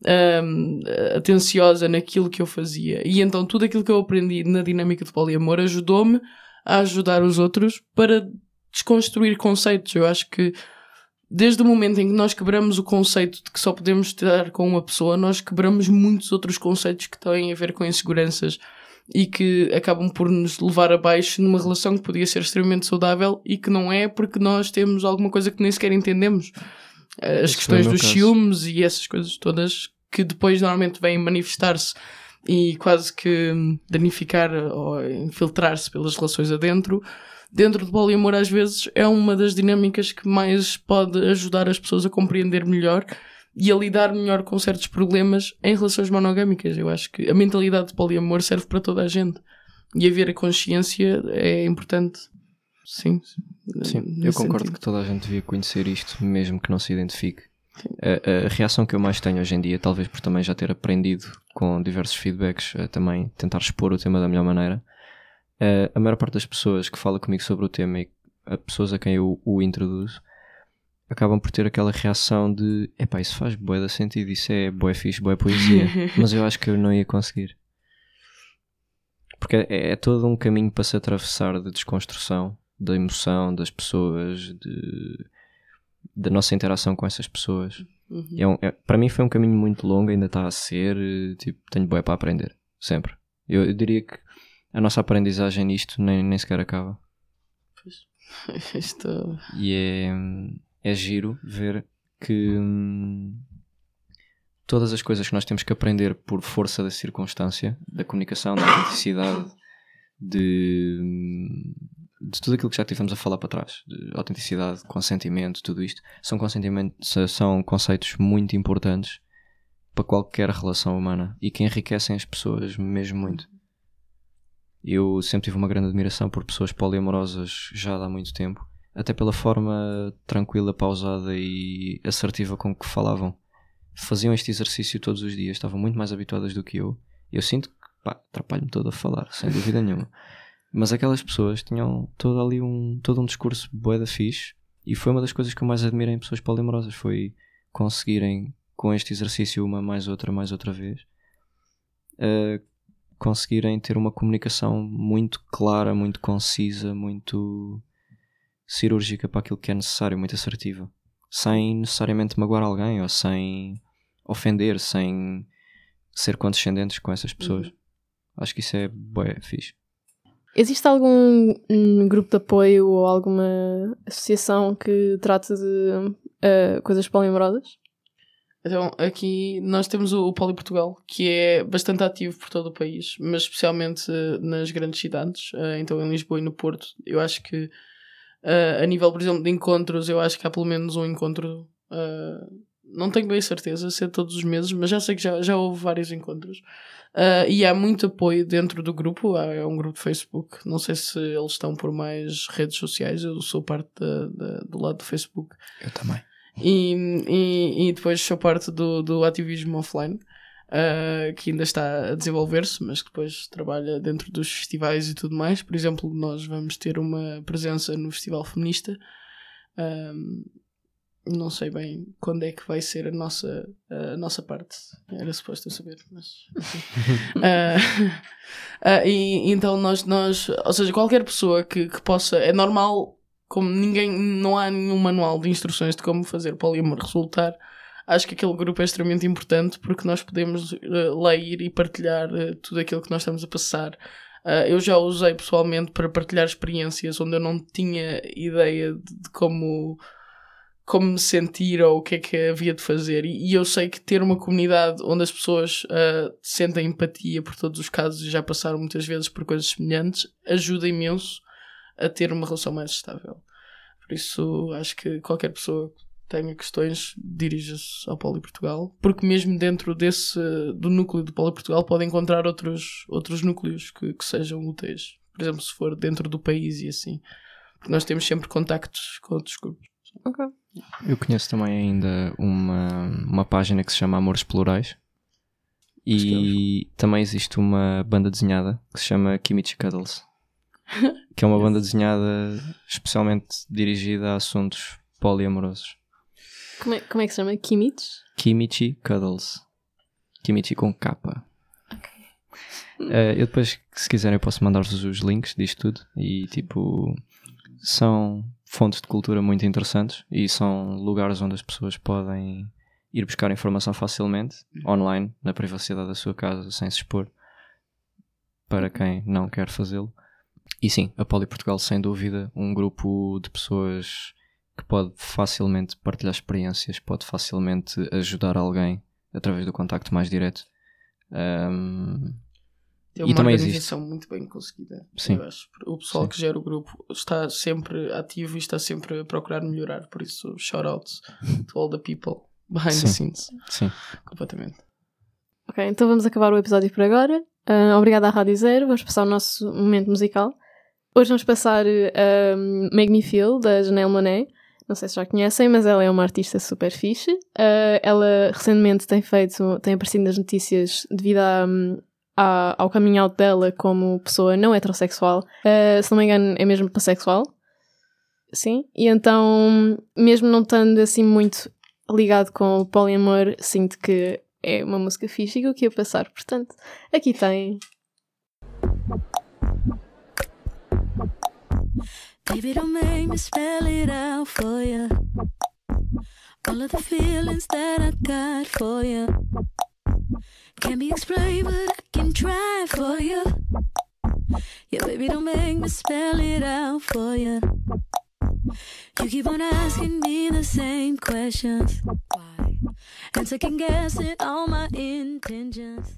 ahm, atenciosa naquilo que eu fazia. E então tudo aquilo que eu aprendi na dinâmica do poliamor ajudou-me a ajudar os outros para desconstruir conceitos. Eu acho que desde o momento em que nós quebramos o conceito de que só podemos estar com uma pessoa, nós quebramos muitos outros conceitos que têm a ver com inseguranças e que acabam por nos levar abaixo numa relação que podia ser extremamente saudável e que não é porque nós temos alguma coisa que nem sequer entendemos. As Esse questões dos caso. ciúmes e essas coisas todas que depois normalmente vêm manifestar-se e quase que danificar ou infiltrar-se pelas relações adentro dentro do poliamor às vezes é uma das dinâmicas que mais pode ajudar as pessoas a compreender melhor e a lidar melhor com certos problemas em relações monogâmicas. Eu acho que a mentalidade de poliamor serve para toda a gente. E haver a consciência é importante. Sim. Sim, eu nesse concordo sentido. que toda a gente devia conhecer isto, mesmo que não se identifique. A, a reação que eu mais tenho hoje em dia, talvez por também já ter aprendido com diversos feedbacks, a também tentar expor o tema da melhor maneira, a maior parte das pessoas que fala comigo sobre o tema e a pessoas a quem eu o introduzo acabam por ter aquela reação de epá, isso faz bué de sentido, isso é bué fixe, bué poesia, mas eu acho que eu não ia conseguir. Porque é, é todo um caminho para se atravessar de desconstrução da emoção das pessoas, de, da nossa interação com essas pessoas. Uhum. É um- é- para mim foi um caminho muito longo, ainda está a ser, eh, tipo, tenho bué para aprender, sempre. Eu, eu diria que a nossa aprendizagem nisto nem, nem sequer acaba. Isto- E é, é giro ver que hum, todas as coisas que nós temos que aprender por força da circunstância, da comunicação, da autenticidade, de, hum, de tudo aquilo que já tivemos a falar para trás, de autenticidade, consentimento, tudo isto, são, consentimentos, são conceitos muito importantes para qualquer relação humana e que enriquecem as pessoas mesmo muito. Eu sempre tive uma grande admiração por pessoas poliamorosas já há muito tempo, até pela forma tranquila, pausada e assertiva com que falavam. Faziam este exercício todos os dias, estavam muito mais habituadas do que eu. Eu sinto que, atrapalho-me todo a falar, sem dúvida nenhuma. Mas aquelas pessoas tinham todo ali um, todo um discurso bué da fixe e foi uma das coisas que eu mais admiro em pessoas poliamorosas, foi conseguirem com este exercício uma mais outra, mais outra vez, eh, conseguirem ter uma comunicação muito clara, muito concisa, muito cirúrgica para aquilo que é necessário, muito assertiva, sem necessariamente magoar alguém ou sem ofender, sem ser condescendentes com essas pessoas. Acho que isso é bué fixe. Existe algum hum, grupo de apoio ou alguma associação que trate de eh, coisas poliamorosas? Então, aqui nós temos o, o Poli Portugal, que é bastante ativo por todo o país, mas especialmente eh, nas grandes cidades, eh, então em Lisboa e no Porto. Eu acho que, a nível, por exemplo, de encontros, eu acho que há pelo menos um encontro. Não tenho bem certeza se é todos os meses, mas já sei que já, já houve vários encontros. Eh, e há muito apoio dentro do grupo, há, é um grupo de Facebook. Não sei se eles estão por mais redes sociais, eu sou parte da- da- do lado do Facebook. Eu também. E, e, e depois sou parte do, do ativismo offline, ah, que ainda está a desenvolver-se, mas que depois trabalha dentro dos festivais e tudo mais. Por exemplo, nós vamos ter uma presença no Festival Feminista. Ahm, não sei bem quando é que vai ser a nossa, a nossa parte. Era suposto eu saber, mas. Ah, ah, e então nós, nós, ou seja, qualquer pessoa que, que possa, é normal, como ninguém, não há nenhum manual de instruções de como fazer poliamor resultar. Acho que aquele grupo é extremamente importante porque nós podemos uh, ler e partilhar uh, tudo aquilo que nós estamos a passar. Uh, eu já usei pessoalmente para partilhar experiências onde eu não tinha ideia de, de como como me sentir ou o que é que havia de fazer. E, e eu sei que ter uma comunidade onde as pessoas uh, sentem empatia por todos os casos e já passaram muitas vezes por coisas semelhantes ajuda imenso a ter uma relação mais estável. Por isso, acho que qualquer pessoa que tenha questões dirija-se ao Poli Portugal, porque mesmo dentro desse do núcleo do Poli Portugal pode encontrar outros, outros núcleos que, que sejam úteis. Por exemplo, se for dentro do país e assim. Porque nós temos sempre contactos com outros grupos. Ok. Eu conheço também ainda uma, uma página que se chama Amores Plurais. E também existe uma banda desenhada que se chama Kimichi Cuddles. Que é uma banda desenhada especialmente dirigida a assuntos poliamorosos. Como é, como é que se chama? Kimich? Kimichi Cuddles. Kimichi com capa. Eh, eu depois, se quiserem, eu posso mandar-vos os links disto tudo. E tipo, são fontes de cultura muito interessantes e são lugares onde as pessoas podem ir buscar informação facilmente, online, na privacidade da sua casa, sem se expor, para quem não quer fazê-lo. E sim, a Poli Portugal, sem dúvida, um grupo de pessoas que pode facilmente partilhar experiências, pode facilmente ajudar alguém através do contacto mais direto. Ahm, É E uma também organização muito bem conseguida. Sim. Eu acho. O pessoal Sim. que gera o grupo está sempre ativo e está sempre a procurar melhorar. Por isso, shout outs to all the people behind the Sim. scenes. Sim. Completamente. Ok, então vamos acabar o episódio por agora. Ah, obrigada à Rádio Zero. Vamos passar o nosso momento musical. Hoje vamos passar ah, Make Me Feel, da Janelle Monet. Não sei se já conhecem, mas ela é uma artista super fixe. Ah, ela recentemente tem feito, tem aparecido nas notícias devido a, hum, a- ao coming out dela como pessoa não heterossexual. Ah, se não me engano, é mesmo pansexual. Sim, e então, mesmo não estando assim muito ligado com o poliamor, sinto que é uma música fixe e que eu queria passar. Portanto, aqui tem. Baby, don't make me spell it out for you. All of the feelings that I got for you can't be explained, but I can try for you. Yeah, baby, don't make me spell it out for you. You keep on asking me the same questions. Why? And second guessing all my intentions.